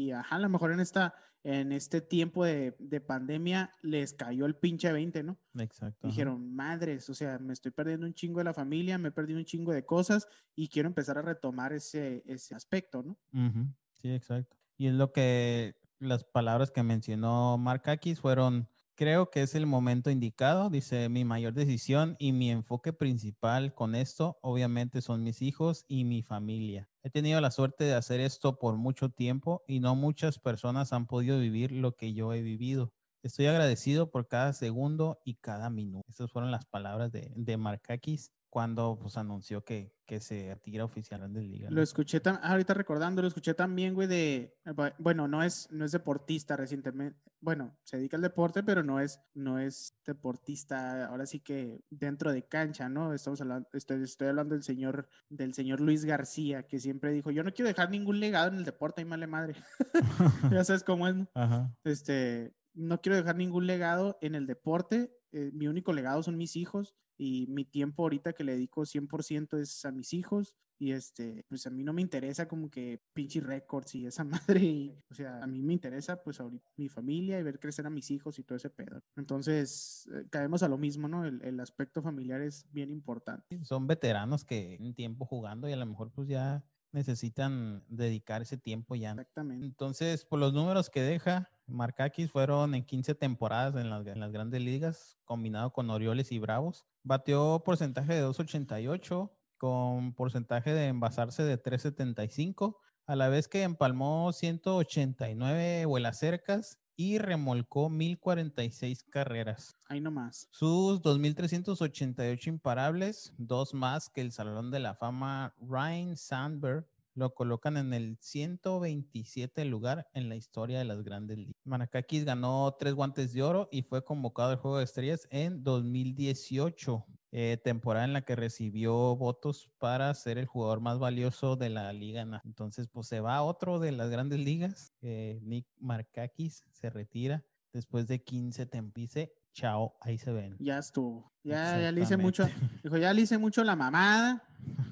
Speaker 1: y, ajá, a lo mejor en esta, en este tiempo de, de pandemia les cayó el pinche 20, ¿no?
Speaker 2: Exacto. ajá.
Speaker 1: Dijeron, madres, o sea, me estoy perdiendo un chingo de la familia, me he perdido un chingo de cosas y quiero empezar a retomar ese, ese aspecto, ¿no?
Speaker 2: Ujú, Sí, exacto. Y es lo que las palabras que mencionó Markakis fueron, creo que es el momento indicado, dice, mi mayor decisión y mi enfoque principal con esto, obviamente, son mis hijos y mi familia. He tenido la suerte de hacer esto por mucho tiempo y no muchas personas han podido vivir lo que yo he vivido. Estoy agradecido por cada segundo y cada minuto. Esas fueron las palabras de, de Markakis cuando pues anunció que, que se retira oficial de liga.
Speaker 1: Lo escuché ahorita recordando, lo escuché también, güey, de, bueno, no es, no es deportista recientemente, bueno, se dedica al deporte, pero no es, no es deportista, ahora sí que dentro de cancha, ¿no? Estamos hablando, estoy, estoy hablando del señor, del señor Luis García, que siempre dijo, yo no quiero dejar ningún legado en el deporte, y male madre. ya sabes cómo es, ¿no? Ajá. Este, no quiero dejar ningún legado en el deporte, eh, mi único legado son mis hijos y mi tiempo ahorita que le dedico 100% es a mis hijos y este, pues a mí no me interesa como que pinche récords y esa madre, o sea, a mí me interesa pues ahorita mi familia y ver crecer a mis hijos y todo ese pedo. Entonces, eh, caemos a lo mismo, ¿no? El, el, aspecto familiar es bien importante.
Speaker 2: Son veteranos que en tiempo jugando y a lo mejor pues ya necesitan dedicar ese tiempo ya.
Speaker 1: Exactamente.
Speaker 2: Entonces, por los números que deja, Markakis fueron en 15 temporadas en las, en las, grandes ligas, combinado con Orioles y Bravos. Bateó porcentaje de 2.88, con porcentaje de envasarse de 3.75, a la vez que empalmó 189 vuelas cercas y remolcó 1046 carreras.
Speaker 1: Ahí nomás.
Speaker 2: Sus 2388 imparables, dos más que el Salón de la Fama Ryan Sandberg, lo colocan en el 127 lugar en la historia de las grandes ligas. Manakakis ganó tres guantes de oro y fue convocado al Juego de Estrellas en 2018, eh, temporada en la que recibió votos para ser el jugador más valioso de la liga. Entonces, pues se va otro de las grandes ligas. Eh, Nick Markakis se retira después de 15 tempice chao, ahí se ven.
Speaker 1: Ya estuvo. Ya, ya le hice mucho, dijo, ya le hice mucho la mamada.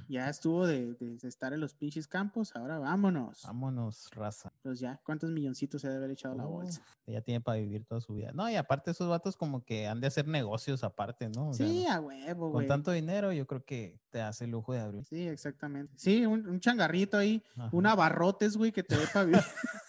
Speaker 1: Ya estuvo de, de, estar en los pinches campos, ahora vámonos.
Speaker 2: Vámonos, raza.
Speaker 1: Pues ya, ¿cuántos milloncitos se debe haber echado la bolsa?
Speaker 2: Ya tiene para vivir toda su vida. No, y aparte esos vatos como que han de hacer negocios aparte, ¿no?
Speaker 1: sí, a huevo,
Speaker 2: güey. Con tanto dinero yo creo que te hace el lujo de abrir.
Speaker 1: Sí, exactamente. Sí, un, un changarrito ahí, un abarrotes, güey, que te dé para vivir.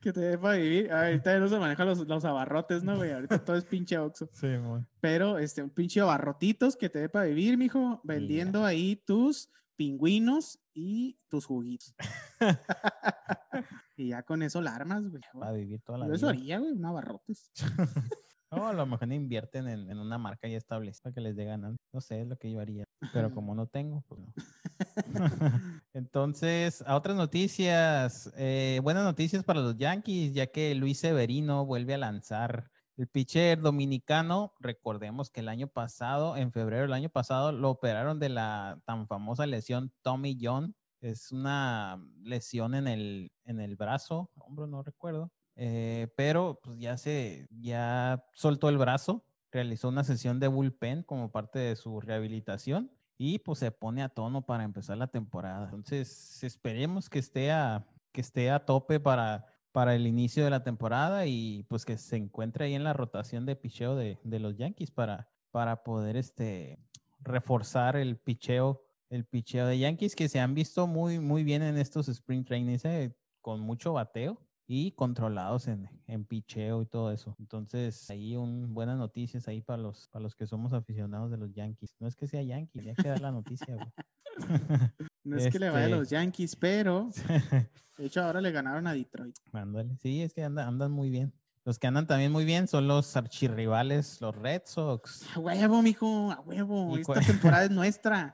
Speaker 1: que te dé para vivir. Ahorita no se manejan los, los abarrotes, ¿no, güey? Ahorita todo es pinche oxo.
Speaker 2: Sí, güey.
Speaker 1: Pero, este, un pinche abarrotitos que te dé para vivir, mijo, vendiendo ahí tus pingüinos y tus juguitos. y ya con eso la armas, güey.
Speaker 2: Para vivir toda la
Speaker 1: vida. Eso haría, güey, un abarrotes.
Speaker 2: No, a lo mejor invierten en, en, una marca ya establecida para que les dé ganas. No sé, es lo que yo haría. Pero como no tengo, pues no. Entonces, a otras noticias. Eh, buenas noticias para los Yankees, ya que Luis Severino vuelve a lanzar. El pitcher dominicano, recordemos que el año pasado, en febrero del año pasado, lo operaron de la tan famosa lesión Tommy John. Es una lesión en el, en el brazo, hombro, no recuerdo eh, pero pues ya se, ya soltó el brazo, realizó una sesión de bullpen como parte de su rehabilitación y pues se pone a tono para empezar la temporada. Entonces esperemos que esté a, que esté a tope para, para el inicio de la temporada y pues que se encuentre ahí en la rotación de picheo de, de los Yankees para, para poder este, reforzar el picheo, el picheo de Yankees que se han visto muy, muy bien en estos sprint trainings eh, con mucho bateo y controlados en, en picheo y todo eso. Entonces, ahí un, buenas noticias ahí para los, para los que somos aficionados de los Yankees. No es que sea Yankee, ya que dar la noticia,
Speaker 1: No es que le vaya a los este Yankees, pero de hecho ahora le ganaron a Detroit.
Speaker 2: Mándale. Sí, es que andan, andan muy bien. Los que andan también muy bien son los archirrivales, los Red Sox.
Speaker 1: A huevo, mijo, a huevo. Esta temporada es nuestra.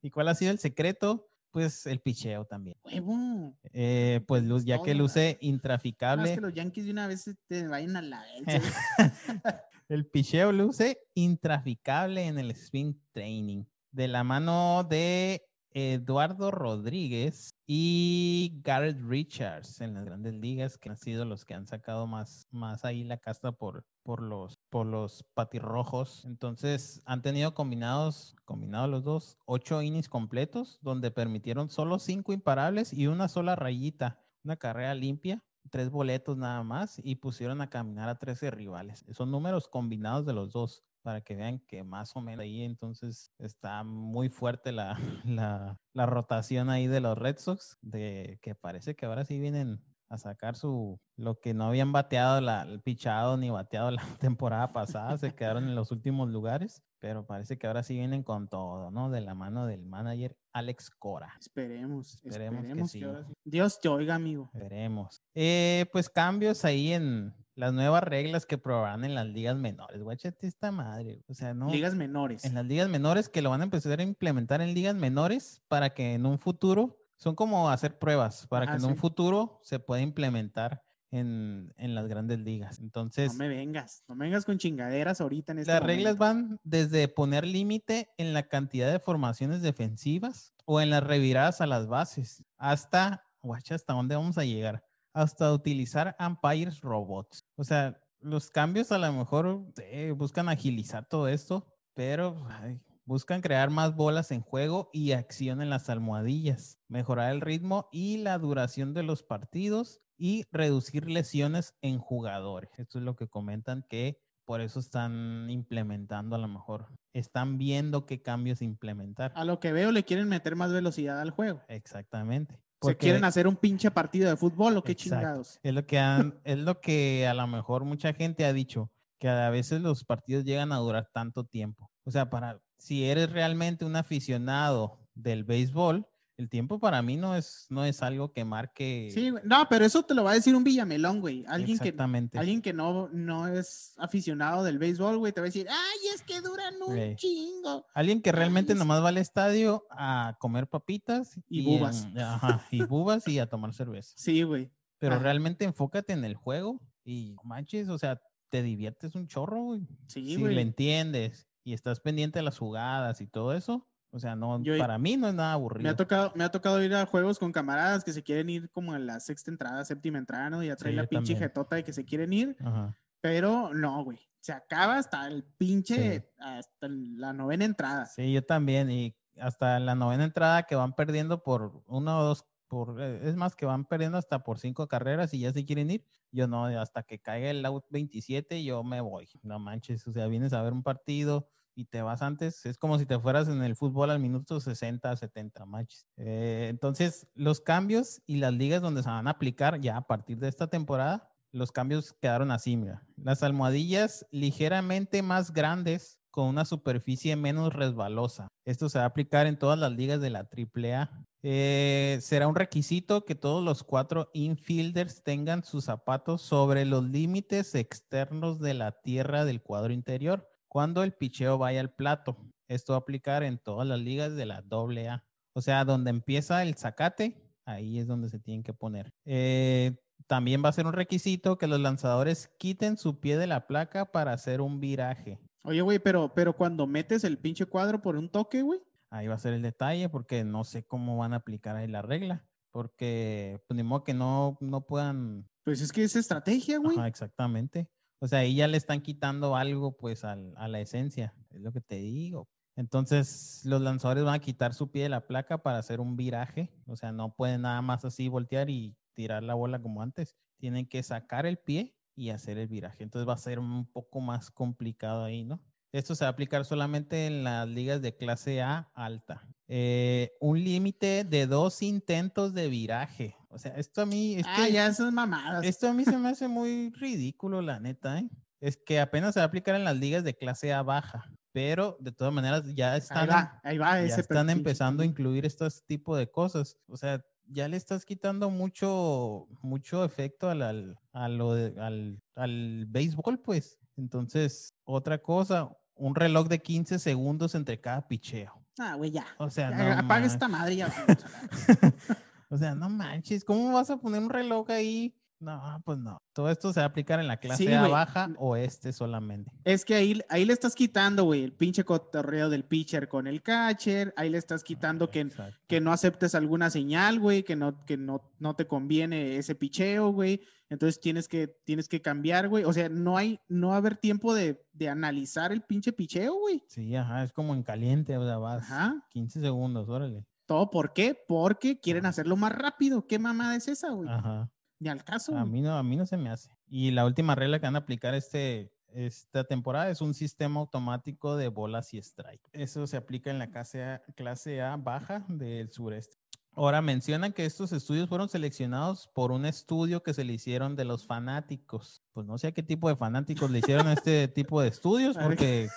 Speaker 2: ¿Y cuál ha sido el secreto? Pues el picheo también.
Speaker 1: Huevo.
Speaker 2: Eh, pues luz, ya que luce intraficable.
Speaker 1: es que los Yankees de una vez te vayan a la
Speaker 2: el picheo luce intraficable en el spin training. De la mano de Eduardo Rodríguez y Garrett Richards en las grandes ligas, que han sido los que han sacado más, más ahí la casta por, por, los, por los patirrojos. Entonces han tenido combinados, combinados los dos, ocho innings completos, donde permitieron solo cinco imparables y una sola rayita, una carrera limpia tres boletos nada más y pusieron a caminar a 13 rivales. Son números combinados de los dos para que vean que más o menos ahí entonces está muy fuerte la, la, la, rotación ahí de los Red Sox, de que parece que ahora sí vienen a sacar su lo que no habían bateado la, el pichado ni bateado la temporada pasada, se quedaron en los últimos lugares, pero parece que ahora sí vienen con todo, ¿no? De la mano del manager Alex Cora.
Speaker 1: Esperemos,
Speaker 2: Esperemos que
Speaker 1: esperemos, que
Speaker 2: sí.
Speaker 1: ahora sí. Dios te oiga, amigo.
Speaker 2: Veremos. Eh, pues cambios ahí en las nuevas reglas que probarán en las ligas menores. Guachate esta madre. O sea, no.
Speaker 1: Ligas menores.
Speaker 2: En las ligas menores que lo van a empezar a implementar en ligas menores para que en un futuro, son como hacer pruebas, para
Speaker 1: Ajá,
Speaker 2: que en un futuro se pueda implementar en, en las grandes ligas. Entonces,
Speaker 1: no me vengas, no me vengas con chingaderas ahorita en este
Speaker 2: las reglas van desde poner límite en la cantidad de formaciones defensivas o en las reviradas a las bases, hasta, guacha, hasta dónde vamos a llegar, hasta utilizar umpires robots. O sea, los cambios a lo mejor eh, buscan agilizar todo esto, pero ay, buscan crear más bolas en juego y acción en las almohadillas, mejorar el ritmo y la duración de los partidos y reducir lesiones en jugadores. Esto es lo que comentan que por eso están implementando a lo mejor. Están viendo qué cambios implementar.
Speaker 1: A lo que veo le quieren meter más velocidad al juego.
Speaker 2: Exactamente.
Speaker 1: Se quieren hacer un pinche partido de fútbol o qué
Speaker 2: Exacto.
Speaker 1: chingados.
Speaker 2: Es lo que han- es lo que a lo mejor mucha gente ha dicho, que a veces los partidos llegan a durar tanto tiempo. O sea, para si eres realmente un aficionado del béisbol, el tiempo para mí no es no es algo que marque
Speaker 1: Sí, no, pero eso te lo va a decir un Villamelón, güey. Alguien que,
Speaker 2: exactamente.
Speaker 1: alguien que no, no es aficionado del béisbol, güey, te va a decir, ay, es que duran un chingo.
Speaker 2: Alguien que realmente
Speaker 1: Ay,
Speaker 2: nomás va al estadio a comer papitas
Speaker 1: Y bubas.
Speaker 2: en- ajá, y bubas y a tomar cerveza.
Speaker 1: Sí, güey.
Speaker 2: Pero
Speaker 1: Ajá.
Speaker 2: realmente enfócate en el juego y manches, o sea, te diviertes un chorro, güey.
Speaker 1: Sí,
Speaker 2: si
Speaker 1: güey.
Speaker 2: le entiendes y estás pendiente de las jugadas y todo eso, o sea, no,
Speaker 1: Yo-
Speaker 2: para mí no es nada
Speaker 1: Me ha,
Speaker 2: aburrido.
Speaker 1: tocado, me ha tocado ir a juegos con camaradas que se quieren ir como en la sexta entrada, séptima entrada, ¿no? Ya traen
Speaker 2: Sí,
Speaker 1: la pinche
Speaker 2: también.
Speaker 1: jetota de que se quieren ir,
Speaker 2: Ajá.
Speaker 1: pero no, güey. Se acaba hasta el pinche, hasta la novena entrada.
Speaker 2: Sí, yo también. Y hasta la novena entrada que van perdiendo por uno o dos, por, eh, es más, que van perdiendo hasta por cinco carreras y ya se quieren ir. Yo no, hasta que caiga el out 27, yo me voy. No manches, o sea, vienes a ver un partido y te vas antes. Es como si te fueras en el fútbol al minuto 60, 70, manches. Eh, entonces, los cambios y las ligas donde se van a aplicar ya a partir de esta temporada, los cambios quedaron así, mira. Las almohadillas ligeramente más grandes con una superficie menos resbalosa. Esto se va a aplicar en todas las ligas de la AAA. Eh, será un requisito que todos los cuatro infielders tengan sus zapatos sobre los límites externos de la tierra del cuadro interior cuando el picheo vaya al plato. Esto va a aplicar en todas las ligas de la AA. O sea, donde empieza el zacate, ahí es donde se tienen que poner. Eh, también va a ser un requisito que los lanzadores quiten su pie de la placa para hacer un viraje.
Speaker 1: Oye, güey, pero, pero cuando metes el pinche cuadro por un toque, güey.
Speaker 2: Ahí va a ser el detalle porque no sé cómo van a aplicar ahí la regla. Porque, pues, ni modo que no, no puedan.
Speaker 1: Pues es que es estrategia, güey.
Speaker 2: Ajá, exactamente. O sea, ahí ya le están quitando algo, pues, al- a la esencia. Es lo que te digo. Entonces, los lanzadores van a quitar su pie de la placa para hacer un viraje. O sea, no pueden nada más así voltear y tirar la bola como antes. Tienen que sacar el pie y hacer el viraje. Entonces, va a ser un poco más complicado ahí, ¿no? Esto se va a aplicar solamente en las ligas de clase A alta. Eh, un límite de dos intentos de viraje. O sea, esto a mí es
Speaker 1: ah,
Speaker 2: que
Speaker 1: ya esas mamadas.
Speaker 2: esto a mí se me hace muy ridículo, la neta, ¿eh? Es que apenas se va a aplicar en las ligas de clase A baja, pero de todas maneras ya
Speaker 1: ahí
Speaker 2: están,
Speaker 1: va, ahí va
Speaker 2: ya están empezando a incluir estos tipo de cosas. O sea, ya le estás quitando mucho, mucho efecto al, al, a lo de- al, al béisbol, pues. Entonces, otra cosa, un reloj de 15 segundos entre cada picheo.
Speaker 1: Ah, güey, ya.
Speaker 2: O sea,
Speaker 1: Ya,
Speaker 2: no
Speaker 1: apaga esta madre ya.
Speaker 2: o sea, no manches, ¿cómo vas a poner un reloj ahí? No, pues no. Todo esto se va a aplicar en la clase
Speaker 1: Sí,
Speaker 2: A baja o este solamente.
Speaker 1: Es que ahí, ahí le estás quitando, güey, el pinche cotorreo del pitcher con el catcher. Ahí le estás quitando que,
Speaker 2: Exacto.
Speaker 1: que no aceptes alguna señal, güey, que no, que no, no te conviene ese picheo, güey. Entonces tienes que, tienes que cambiar, güey. O sea, no hay, no va a haber tiempo de, de analizar el pinche picheo, güey.
Speaker 2: Sí, ajá, es como en caliente, o sea, vas
Speaker 1: Ajá.
Speaker 2: 15 segundos, órale.
Speaker 1: ¿Todo por qué? Porque quieren hacerlo más rápido. ¿Qué mamada es esa, güey?
Speaker 2: Ajá.
Speaker 1: Ni al caso.
Speaker 2: A mí no, a mí no se me hace. Y la última regla que van a aplicar este, esta temporada es un sistema automático de bolas y strike. Eso se aplica en la clase A, clase A baja del sureste. Ahora mencionan que estos estudios fueron seleccionados por un estudio que se le hicieron de los fanáticos. Pues no sé a qué tipo de fanáticos le hicieron este tipo de estudios, porque,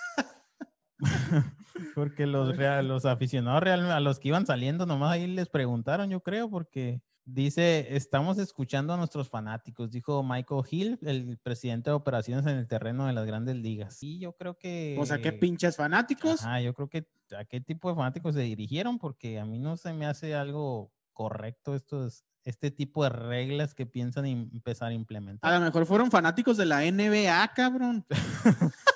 Speaker 2: porque los, real- los aficionados real, a los que iban saliendo, nomás ahí les preguntaron, yo creo, porque dice, estamos escuchando a nuestros fanáticos, dijo Michael Hill, el presidente de operaciones en el terreno de las grandes ligas. Y yo creo que...
Speaker 1: O sea, qué pinches fanáticos.
Speaker 2: Ajá, yo creo que a qué tipo de fanáticos se dirigieron, porque a mí no se me hace algo correcto estos, este tipo de reglas que piensan empezar a
Speaker 1: A
Speaker 2: implementar.
Speaker 1: lo mejor fueron fanáticos de la NBA, cabrón.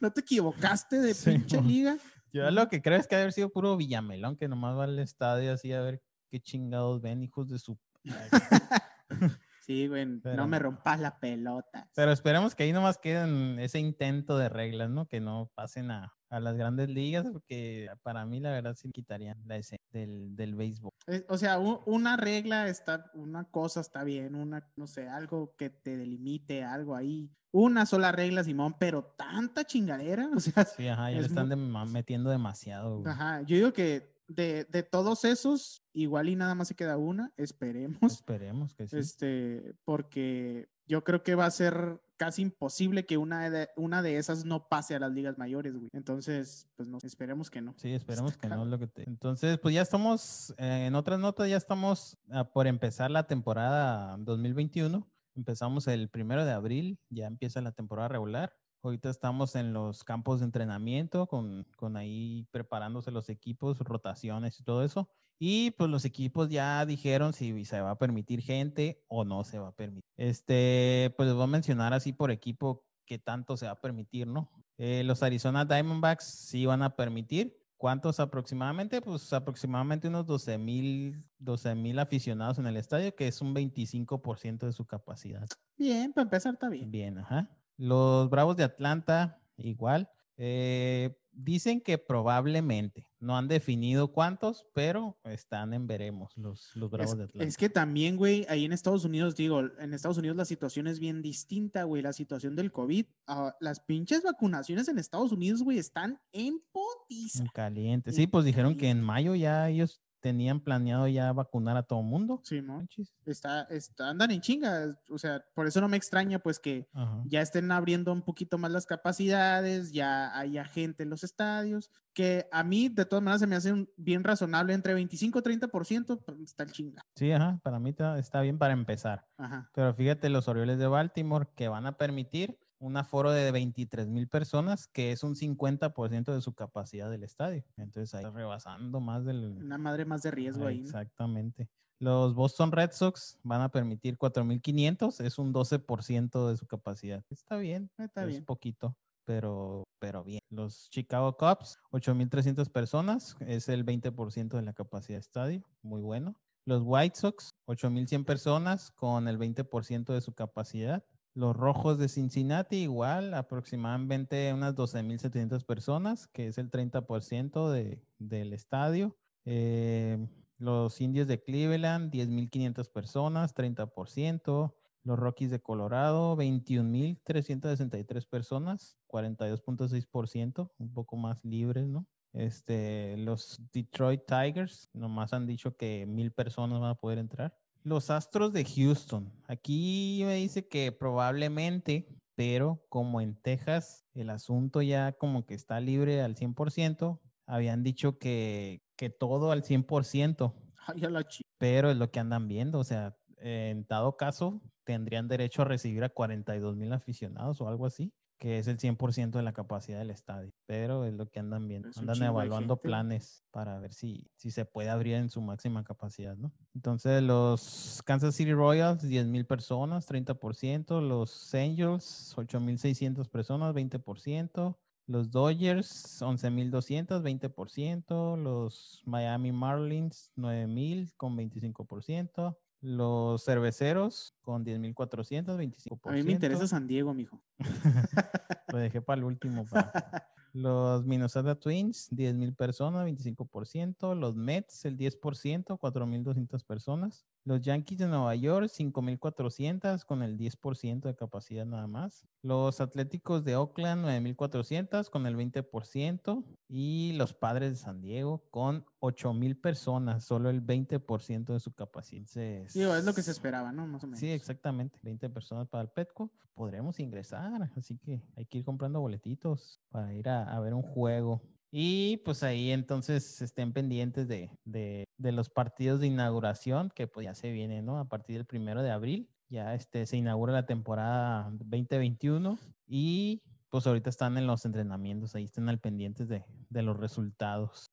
Speaker 1: ¿No te equivocaste de
Speaker 2: Sí,
Speaker 1: pinche liga?
Speaker 2: Yo lo que creo es que haber sido puro Villamelón, que nomás va al estadio así a ver qué chingados ven, hijos de su...
Speaker 1: Sí, güey, no me rompas la pelota.
Speaker 2: Pero esperemos que ahí nomás queden ese intento de reglas, ¿no? Que no pasen a, a las grandes ligas, porque para mí la verdad sí quitarían la esencia del, del béisbol.
Speaker 1: O sea, una regla está, una cosa está bien, una, no sé, algo que te delimite, algo ahí. Una sola regla, Simón, pero tanta chingadera. O sea,
Speaker 2: Sí, ajá, ya le están
Speaker 1: muy-
Speaker 2: metiendo demasiado. güey.
Speaker 1: ajá, yo digo que de, de todos esos, igual y nada más se queda una, esperemos.
Speaker 2: Esperemos que sí.
Speaker 1: Este, porque yo creo que va a ser casi imposible que una de, una de esas no pase a las ligas mayores, güey. Entonces, pues no, esperemos que no.
Speaker 2: Sí, esperemos
Speaker 1: Está
Speaker 2: que no es
Speaker 1: cabrón.
Speaker 2: lo que te... Entonces, pues ya estamos, eh, en otras notas, ya estamos ah, por empezar la temporada 2021. Empezamos el primero de abril, ya empieza la temporada regular. Ahorita estamos en los campos de entrenamiento, con, con ahí preparándose los equipos, rotaciones y todo eso. Y pues los equipos ya dijeron si se va a permitir gente o no se va a permitir. Este, pues les voy a mencionar así por equipo qué tanto se va a permitir, ¿no? Eh, los Arizona Diamondbacks sí van a permitir. ¿Cuántos aproximadamente? Pues aproximadamente unos 12 mil 12 mil aficionados en el estadio, que es un 25% de su capacidad.
Speaker 1: Bien, para empezar está bien.
Speaker 2: Bien, ajá. Los Bravos de Atlanta, igual. Eh, dicen que probablemente, no han definido cuántos, pero están en veremos los, los Bravos
Speaker 1: Es,
Speaker 2: de Atlanta.
Speaker 1: es que también, güey, ahí en Estados Unidos, digo, en Estados Unidos la situación es bien distinta, güey, la situación del COVID. ah, las pinches vacunaciones en Estados Unidos, güey, están en potiza.
Speaker 2: En caliente.
Speaker 1: en
Speaker 2: Sí, pues dijeron que en mayo ya ellos tenían planeado ya vacunar a todo mundo.
Speaker 1: Sí, ¿no? Está, está, andan en chinga, o sea, por eso no me extraña, pues, que
Speaker 2: Ajá.
Speaker 1: ya estén abriendo un poquito más las capacidades, ya haya gente en los estadios, que a mí de todas maneras se me hace un- bien razonable entre 25 y 30%, pues, está el chinga.
Speaker 2: Sí, ajá, para mí está bien para empezar.
Speaker 1: Ajá.
Speaker 2: Pero fíjate, los Orioles de Baltimore que van a permitir un aforo de 23 mil personas, que es un 50% de su capacidad del estadio. Entonces ahí rebasando más del...
Speaker 1: Una madre más de riesgo ahí. ¿no?
Speaker 2: Exactamente. Los Boston Red Sox van a permitir 4.500, es un 12% de su capacidad. Está bien,
Speaker 1: Está
Speaker 2: es
Speaker 1: bien.
Speaker 2: poquito, pero, pero bien. Los Chicago Cubs, 8.300 personas, es el 20% de la capacidad de estadio, muy bueno. Los White Sox, 8.100 personas con el 20% de su capacidad. Los Rojos de Cincinnati, igual, aproximadamente unas 12.700 personas, que es el 30% de, del estadio. Eh, los Indios de Cleveland, 10.500 personas, 30%. Los Rockies de Colorado, 21.363 personas, 42.6%, un poco más libres, ¿no? Este, los Detroit Tigers, nomás han dicho que mil personas van a poder entrar. Los Astros de Houston, aquí me dice que probablemente, pero como en Texas el asunto ya como que está libre al 100%, habían dicho que, que todo al 100%,
Speaker 1: Ay, a la
Speaker 2: pero es lo que andan viendo, o sea, en dado caso tendrían derecho a recibir a 42 mil aficionados o algo así, que es el 100% de la capacidad del estadio, pero es lo que andan viendo, andan evaluando planes para ver si, si se puede abrir en su máxima capacidad, ¿no? Entonces los Kansas City Royals, 10 mil personas, 30%, los Angels, 8.600 personas, 20%. Los Dodgers, 11.200, 20%. Los Miami Marlins, 9.000 con 25%. Los Cerveceros con 10.400, 25%.
Speaker 1: A mí me interesa San Diego, mijo.
Speaker 2: Lo dejé para el último. Los Minnesota Twins, 10.000 personas, 25%. Los Mets, el 10%, 4.200 personas. Los Yankees de Nueva York, 5.400 con el 10% de capacidad nada más. Los Atléticos de Oakland, 9.400 con el 20%. Y los Padres de San Diego con 8.000 personas, solo el 20% de su capacidad.
Speaker 1: Sí, es lo que se esperaba, ¿no? Más o menos.
Speaker 2: Sí, exactamente. 20 personas para el Petco. Podremos ingresar, así que hay que ir comprando boletitos para ir a, a ver un juego. Y pues ahí entonces estén pendientes de, de, los partidos de inauguración, que pues ya se viene, ¿no? A partir del primero de abril, ya este, se inaugura la temporada 2021 y pues ahorita están en los entrenamientos, ahí estén al pendientes de, de los resultados.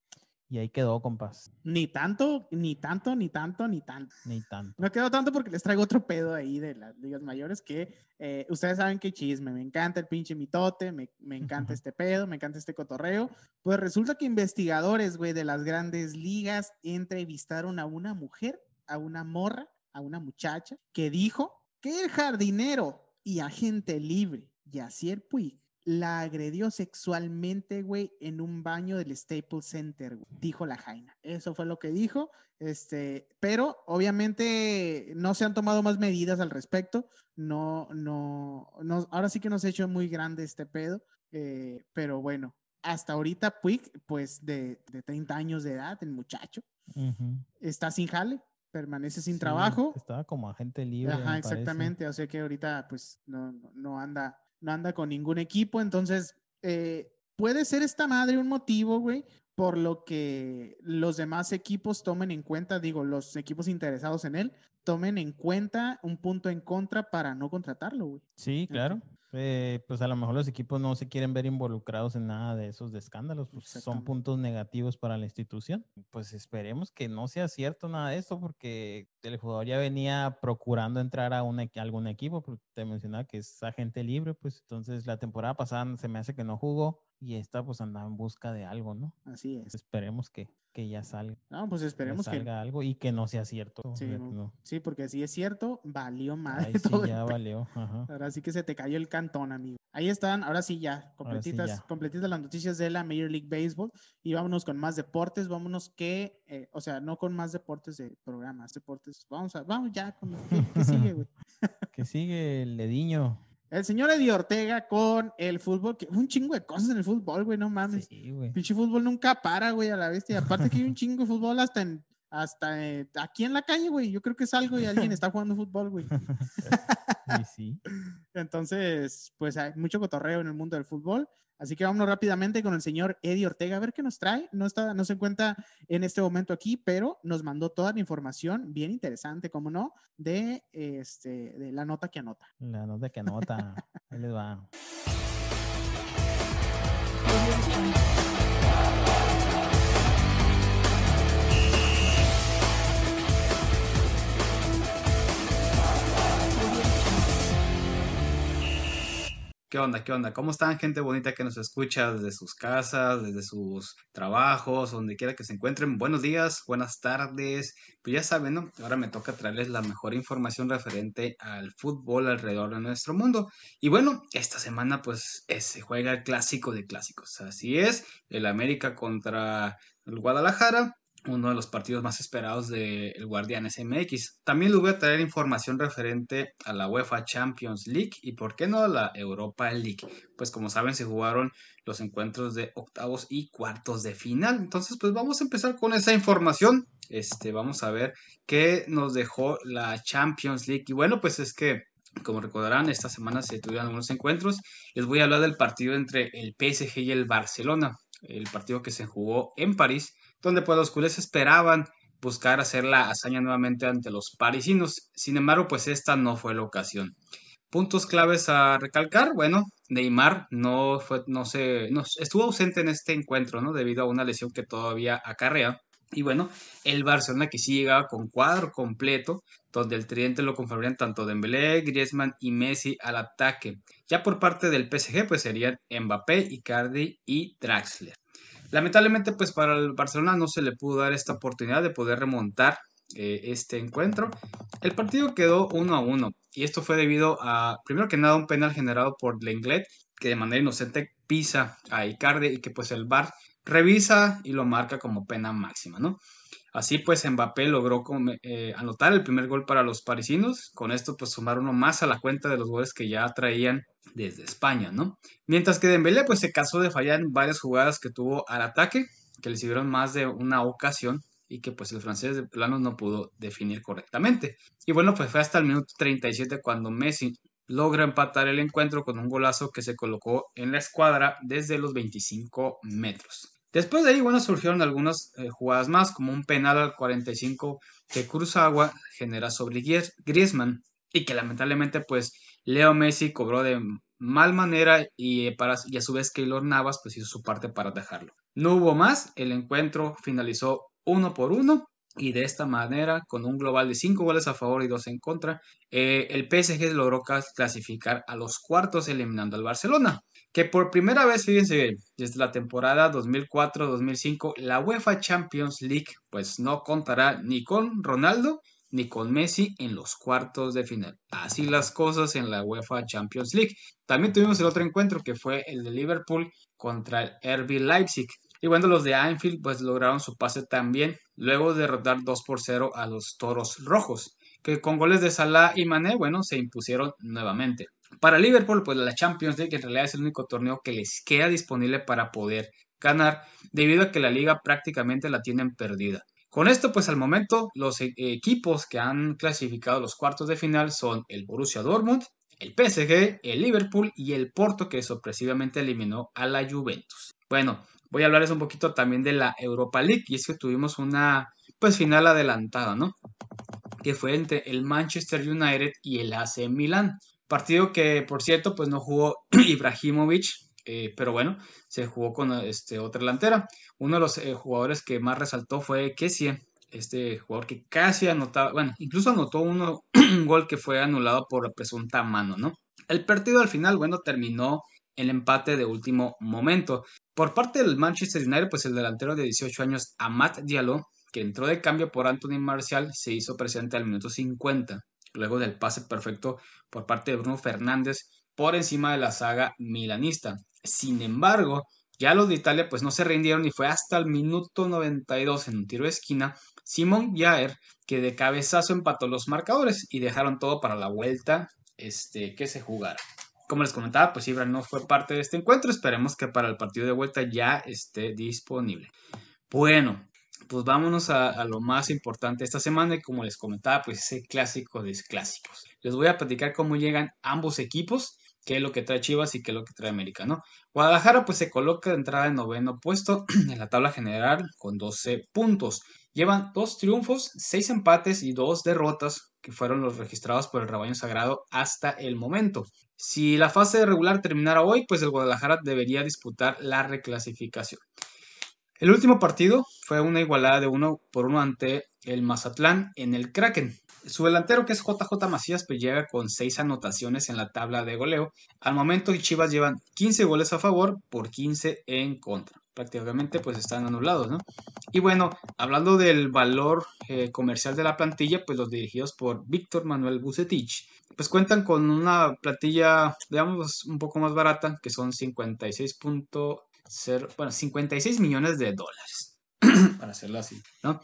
Speaker 2: Y ahí quedó, compas.
Speaker 1: Ni tanto, ni tanto, ni tanto, ni tanto.
Speaker 2: Ni tanto.
Speaker 1: No quedó tanto porque les traigo otro pedo ahí de las ligas mayores que eh, ustedes saben que chisme, me encanta el pinche mitote, me, me encanta este pedo, me encanta este cotorreo. Pues resulta que investigadores, güey, de las grandes ligas entrevistaron a una mujer, a una morra, a una muchacha, que dijo que el jardinero y agente libre, Yacier Puig, la agredió sexualmente, güey, en un baño del Staples Center, güey, dijo la Jaina. Eso fue lo que dijo. Este, pero obviamente no se han tomado más medidas al respecto. No, no, no, ahora sí que nos ha hecho muy grande este pedo. Eh, pero bueno, hasta ahorita Puig, pues de, de 30 años de edad, el muchacho, uh -huh. está sin jale, permanece sin sí, trabajo.
Speaker 2: Estaba como agente libre.
Speaker 1: Ajá, exactamente. Parece. O sea que ahorita pues no, no anda no anda con ningún equipo, entonces eh, puede ser esta madre un motivo, güey, por lo que los demás equipos tomen en cuenta, digo, los equipos interesados en él, tomen en cuenta un punto en contra para no contratarlo, güey.
Speaker 2: Sí, claro. Eh, pues a lo mejor los equipos no se quieren ver involucrados en nada de esos de escándalos, pues son puntos negativos para la institución. Pues esperemos que no sea cierto nada de esto, porque el jugador ya venía procurando entrar a, un, a algún equipo, porque te mencionaba que es agente libre, pues entonces la temporada pasada se me hace que no jugó y esta pues andaba en busca de algo, ¿no?
Speaker 1: Así es.
Speaker 2: Esperemos que, que ya salga.
Speaker 1: No, pues esperemos
Speaker 2: que salga
Speaker 1: que...
Speaker 2: algo y que no sea cierto.
Speaker 1: Sí, no. sí porque si es cierto, valió madre
Speaker 2: Ay, sí,
Speaker 1: todo.
Speaker 2: ya valió. Ajá.
Speaker 1: Ahora sí que se te cayó el cantón, amigo. Ahí están, ahora sí ya, completitas, sí ya. completitas las noticias de la Major League Baseball y vámonos con más deportes, vámonos que, eh, o sea, no con más deportes de programas, deportes, vamos a, vamos ya con, ¿qué, qué sigue, güey?
Speaker 2: que sigue el lediño.
Speaker 1: El señor Eddie Ortega con el fútbol, que un chingo de cosas en el fútbol, güey, no mames.
Speaker 2: Sí, güey.
Speaker 1: Pinche fútbol nunca para, güey, a la bestia. Y aparte que hay un chingo de fútbol hasta en, hasta eh, aquí en la calle, güey. Yo creo que salgo y alguien está jugando fútbol, güey.
Speaker 2: sí, sí.
Speaker 1: Entonces, pues hay mucho cotorreo en el mundo del fútbol. Así que vámonos rápidamente con el señor Eddie Ortega a ver qué nos trae. No, está, no se encuentra en este momento aquí, pero nos mandó toda la información bien interesante, como no, de, este, de la nota que anota.
Speaker 2: La nota que anota. Ahí les va.
Speaker 3: ¿Qué onda? ¿Qué onda? ¿Cómo están, gente bonita que nos escucha desde sus casas, desde sus trabajos, donde quiera que se encuentren? Buenos días, buenas tardes. Pues ya saben, ¿no? Ahora me toca traerles la mejor información referente al fútbol alrededor de nuestro mundo. Y bueno, esta semana pues se juega el clásico de clásicos. Así es, el América contra el Guadalajara uno de los partidos más esperados del de Guardianes MX. También les voy a traer información referente a la UEFA Champions League y por qué no la Europa League. Pues como saben se jugaron los encuentros de octavos y cuartos de final. Entonces pues vamos a empezar con esa información. Este, vamos a ver qué nos dejó la Champions League. Y bueno, pues es que como recordarán, esta semana se tuvieron algunos encuentros. Les voy a hablar del partido entre el PSG y el Barcelona. El partido que se jugó en París donde pues los culés esperaban buscar hacer la hazaña nuevamente ante los parisinos. Sin embargo, pues esta no fue la ocasión. Puntos claves a recalcar, bueno, Neymar no fue, no se, no, estuvo ausente en este encuentro, ¿no? Debido a una lesión que todavía acarrea. Y bueno, el Barcelona que sí llegaba con cuadro completo, donde el tridente lo conformarían tanto Dembélé, Griezmann y Messi al ataque. Ya por parte del PSG, pues serían Mbappé, Icardi y Draxler. Lamentablemente, pues para el Barcelona no se le pudo dar esta oportunidad de poder remontar eh, este encuentro. El partido quedó uno a uno y esto fue debido a, primero que nada, un penal generado por Lenglet que de manera inocente pisa a Icardi y que pues el VAR revisa y lo marca como pena máxima, ¿no? Así pues, Mbappé logró eh, anotar el primer gol para los parisinos. Con esto, pues sumar uno más a la cuenta de los goles que ya traían desde España, ¿no? Mientras que Dembélé, pues se cansó de fallar en varias jugadas que tuvo al ataque, que le sirvieron más de una ocasión y que pues el francés de plano no pudo definir correctamente. Y bueno, pues fue hasta el minuto 37 cuando Messi logra empatar el encuentro con un golazo que se colocó en la escuadra desde los 25 metros. Después de ahí, bueno, surgieron algunas eh, jugadas más, como un penal al 45 que Cruzagua genera sobre Griezmann y que lamentablemente pues Leo Messi cobró de mal manera y, para, y a su vez Keylor Navas pues hizo su parte para dejarlo. No hubo más, el encuentro finalizó uno por uno y de esta manera, con un global de 5 goles a favor y 2 en contra, eh, el PSG logró clasificar a los cuartos eliminando al Barcelona, que por primera vez, fíjense, desde la temporada 2004-2005, la UEFA Champions League pues no contará ni con Ronaldo ni con Messi en los cuartos de final. Así las cosas en la UEFA Champions League. También tuvimos el otro encuentro que fue el de Liverpool contra el RB Leipzig. Y bueno, los de Anfield pues lograron su pase también, luego de derrotar 2 por 0 a los Toros Rojos, que con goles de Salah y Mané, bueno, se impusieron nuevamente. Para Liverpool, pues la Champions League en realidad es el único torneo que les queda disponible para poder ganar, debido a que la liga prácticamente la tienen perdida. Con esto, pues al momento, los e-, equipos que han clasificado los cuartos de final son el Borussia Dortmund, el PSG, el Liverpool y el Porto, que sorpresivamente eliminó a la Juventus. Bueno, voy a hablarles un poquito también de la Europa League y es que tuvimos una pues final adelantada, ¿no? Que fue entre el Manchester United y el AC Milan. Partido que, por cierto, pues no jugó Ibrahimovic, eh, pero bueno, se jugó con este, otra delantera. Uno de los eh, jugadores que más resaltó fue Kessie, este jugador que casi anotaba, bueno, incluso anotó uno, un gol que fue anulado por presunta mano, ¿no? El partido al final, bueno, terminó el empate de último momento. Por parte del Manchester United, pues el delantero de 18 años, Amat Diallo, que entró de cambio por Anthony Marcial, se hizo presente al minuto 50, luego del pase perfecto por parte de Bruno Fernández por encima de la saga milanista. Sin embargo, ya los de Italia pues no se rindieron y fue hasta el minuto 92 en un tiro de esquina Simon Jaer que de cabezazo empató los marcadores y dejaron todo para la vuelta este, que se jugara. Como les comentaba, pues Ibra no fue parte de este encuentro. Esperemos que para el partido de vuelta ya esté disponible. Bueno, pues vámonos a, lo más importante esta semana y como les comentaba, pues ese clásico de clásicos. Les voy a platicar cómo llegan ambos equipos, qué es lo que trae Chivas y qué es lo que trae América, ¿no? Guadalajara pues se coloca de entrada en noveno puesto en la tabla general con 12 puntos. Llevan dos triunfos, seis empates y dos derrotas que fueron los registrados por el rebaño sagrado hasta el momento. Si la fase regular terminara hoy, pues el Guadalajara debería disputar la reclasificación. El último partido fue una igualada de uno por uno ante el Mazatlán en el Kraken. Su delantero, que es JJ Macías, pues llega con seis anotaciones en la tabla de goleo. Al momento, Chivas llevan 15 goles a favor por 15 en contra. Prácticamente, pues están anulados, ¿no? Y bueno, hablando del valor eh, comercial de la plantilla, pues los dirigidos por Víctor Manuel Bucetich, pues cuentan con una plantilla, digamos, un poco más barata, que son 56 bueno, 56 millones de dólares, para hacerlo así, ¿no?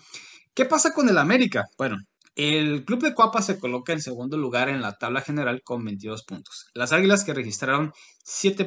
Speaker 3: ¿Qué pasa con el América? Bueno, el club de Cuapa se coloca en segundo lugar en la tabla general con 22 puntos. Las Águilas que registraron 7,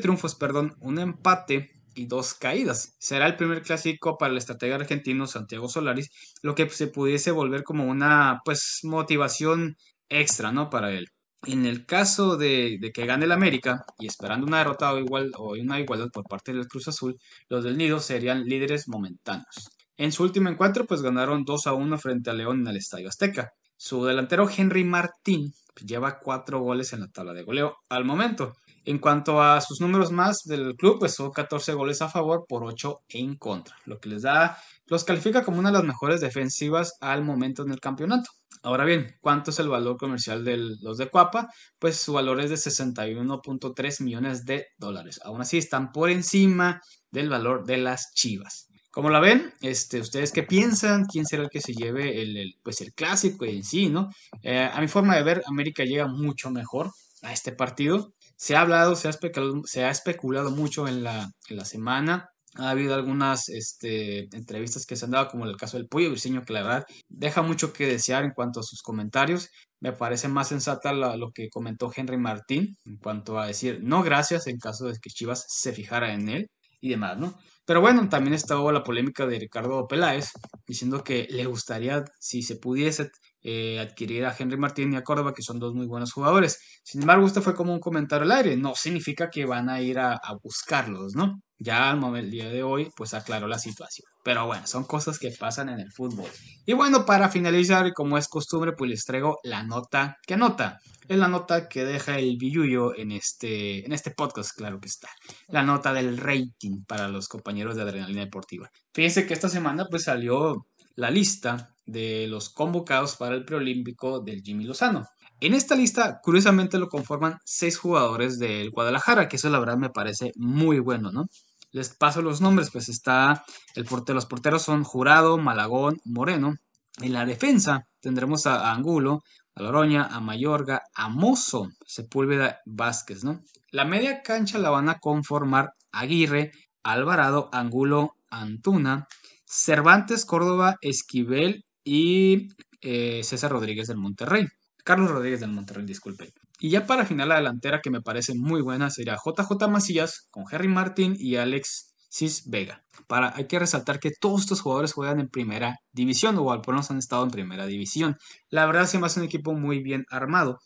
Speaker 3: triunfos, perdón, un empate y dos caídas. Será el primer clásico para el estratega argentino Santiago Solaris, lo que se pudiese volver como una pues motivación extra, ¿no? Para él. En el caso de, que gane el América y esperando una derrota o, igual, o una igualdad por parte del Cruz Azul, los del Nido serían líderes momentáneos. En su último encuentro, pues ganaron 2 a 1 frente a León en el Estadio Azteca. Su delantero Henry Martín lleva 4 goles en la tabla de goleo al momento. En cuanto a sus números más del club, pues son 14 goles a favor por 8 en contra, lo que les da, los califica como una de las mejores defensivas al momento en el campeonato. Ahora bien, ¿cuánto es el valor comercial de los de Cuapa? Pues su valor es de 61.3 millones de dólares. Aún así están por encima del valor de las Chivas. Como la ven, este, ¿ustedes qué piensan? ¿Quién será el que se lleve el, pues el clásico en sí, no? Eh, a mi forma de ver, América llega mucho mejor a este partido. Se ha hablado, se ha especulado, se ha especulado mucho en la, en la semana Ha habido algunas este, entrevistas que se han dado, como el caso del Pollo Briseño, que la verdad deja mucho que desear en cuanto a sus comentarios. Me parece más sensata lo que comentó Henry Martín en cuanto a decir no gracias en caso de que Chivas se fijara en él y demás, ¿no? Pero bueno, también estaba la polémica de Ricardo Peláez diciendo que le gustaría, si se pudiese, eh, adquirir a Henry Martín y a Córdoba, que son dos muy buenos jugadores. Sin embargo, esto fue como un comentario al aire, no significa que van a ir a, buscarlos, ¿no? Ya al momento, el día de hoy, pues aclaró la situación. Pero bueno, son cosas que pasan en el fútbol. Y bueno, para finalizar, como es costumbre, pues les traigo la nota que nota. Es la nota que deja el billuyo en este, en este podcast, claro que está. La nota del rating para los compañeros de Adrenalina Deportiva. Fíjense que esta semana pues salió la lista de los convocados para el preolímpico del Jimmy Lozano. En esta lista, curiosamente, lo conforman seis jugadores del Guadalajara, que eso la verdad me parece muy bueno, ¿no? Les paso los nombres, pues está el portero, los porteros son Jurado, Malagón, Moreno. En la defensa tendremos a, Angulo, a Loroña, a Mayorga, a Mozo, Sepúlveda, Vázquez, ¿no? La media cancha la van a conformar Aguirre, Alvarado, Angulo, Antuna, Cervantes, Córdoba, Esquivel y eh, César Rodríguez del Monterrey. Carlos Rodríguez del Monterrey, disculpe. Y ya para final la delantera que me parece muy buena sería JJ Macías con Harry Martin y Alex Cis Vega. Para, hay que resaltar que todos estos jugadores juegan en primera división o al menos han estado en primera división. La verdad se me hace un equipo muy bien armado.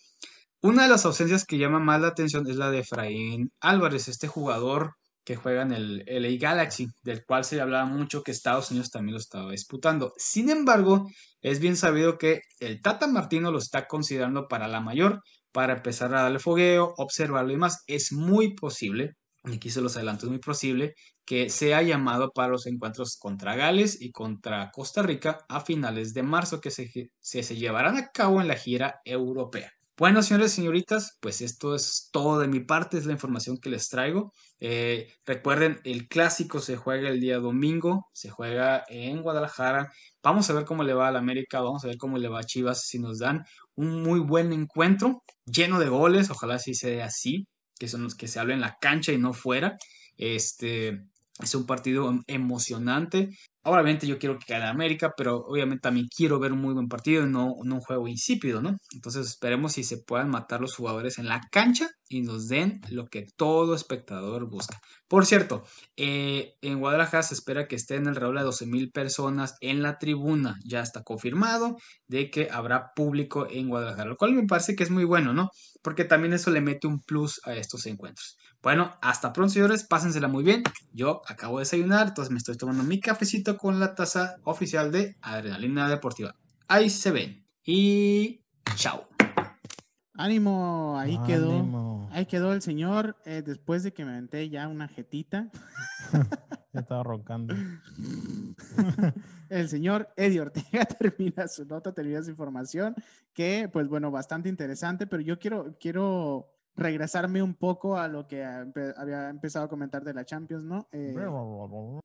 Speaker 3: Una de las ausencias que llama más la atención es la de Efraín Álvarez, este jugador que juega en el LA Galaxy, del cual se hablaba mucho que Estados Unidos también lo estaba disputando. Sin embargo, es bien sabido que el Tata Martino lo está considerando para la mayor, para empezar a darle fogueo, observarlo y más. Es muy posible, y aquí se los adelanto, es muy posible que sea llamado para los encuentros contra Gales y contra Costa Rica a finales de marzo, que se, se llevarán a cabo en la gira europea. Bueno, señores y señoritas, pues esto es todo de mi parte, es la información que les traigo. Eh, recuerden, el clásico se juega el día domingo, se juega en Guadalajara. Vamos a ver cómo le va a la América, vamos a ver cómo le va a Chivas si nos dan un muy buen encuentro, lleno de goles, ojalá sí sea así, que son los que se hablen en la cancha y no fuera. Este, es un partido emocionante. Obviamente yo quiero que gane América, pero obviamente también quiero ver un muy buen partido y no, un juego insípido, ¿no? Entonces esperemos si se puedan matar los jugadores en la cancha y nos den lo que todo espectador busca. Por cierto, eh, en Guadalajara se espera que estén alrededor de 12 mil personas en la tribuna. Ya está confirmado de que habrá público en Guadalajara, lo cual me parece que es muy bueno, ¿no? Porque también eso le mete un plus a estos encuentros. Bueno, hasta pronto, señores. Pásensela muy bien. Yo acabo de desayunar, entonces me estoy tomando mi cafecito con la taza oficial de Adrenalina Deportiva. Ahí se ven. Y chao.
Speaker 1: Ánimo, ahí quedó. Ahí quedó el señor eh, después de que me aventé ya una jetita.
Speaker 2: ya estaba roncando.
Speaker 1: el señor Eddie Ortega termina su nota, termina su información, que pues bueno, bastante interesante, pero yo quiero, quiero regresarme un poco a lo que había empezado a comentar de la Champions, ¿no? Eh,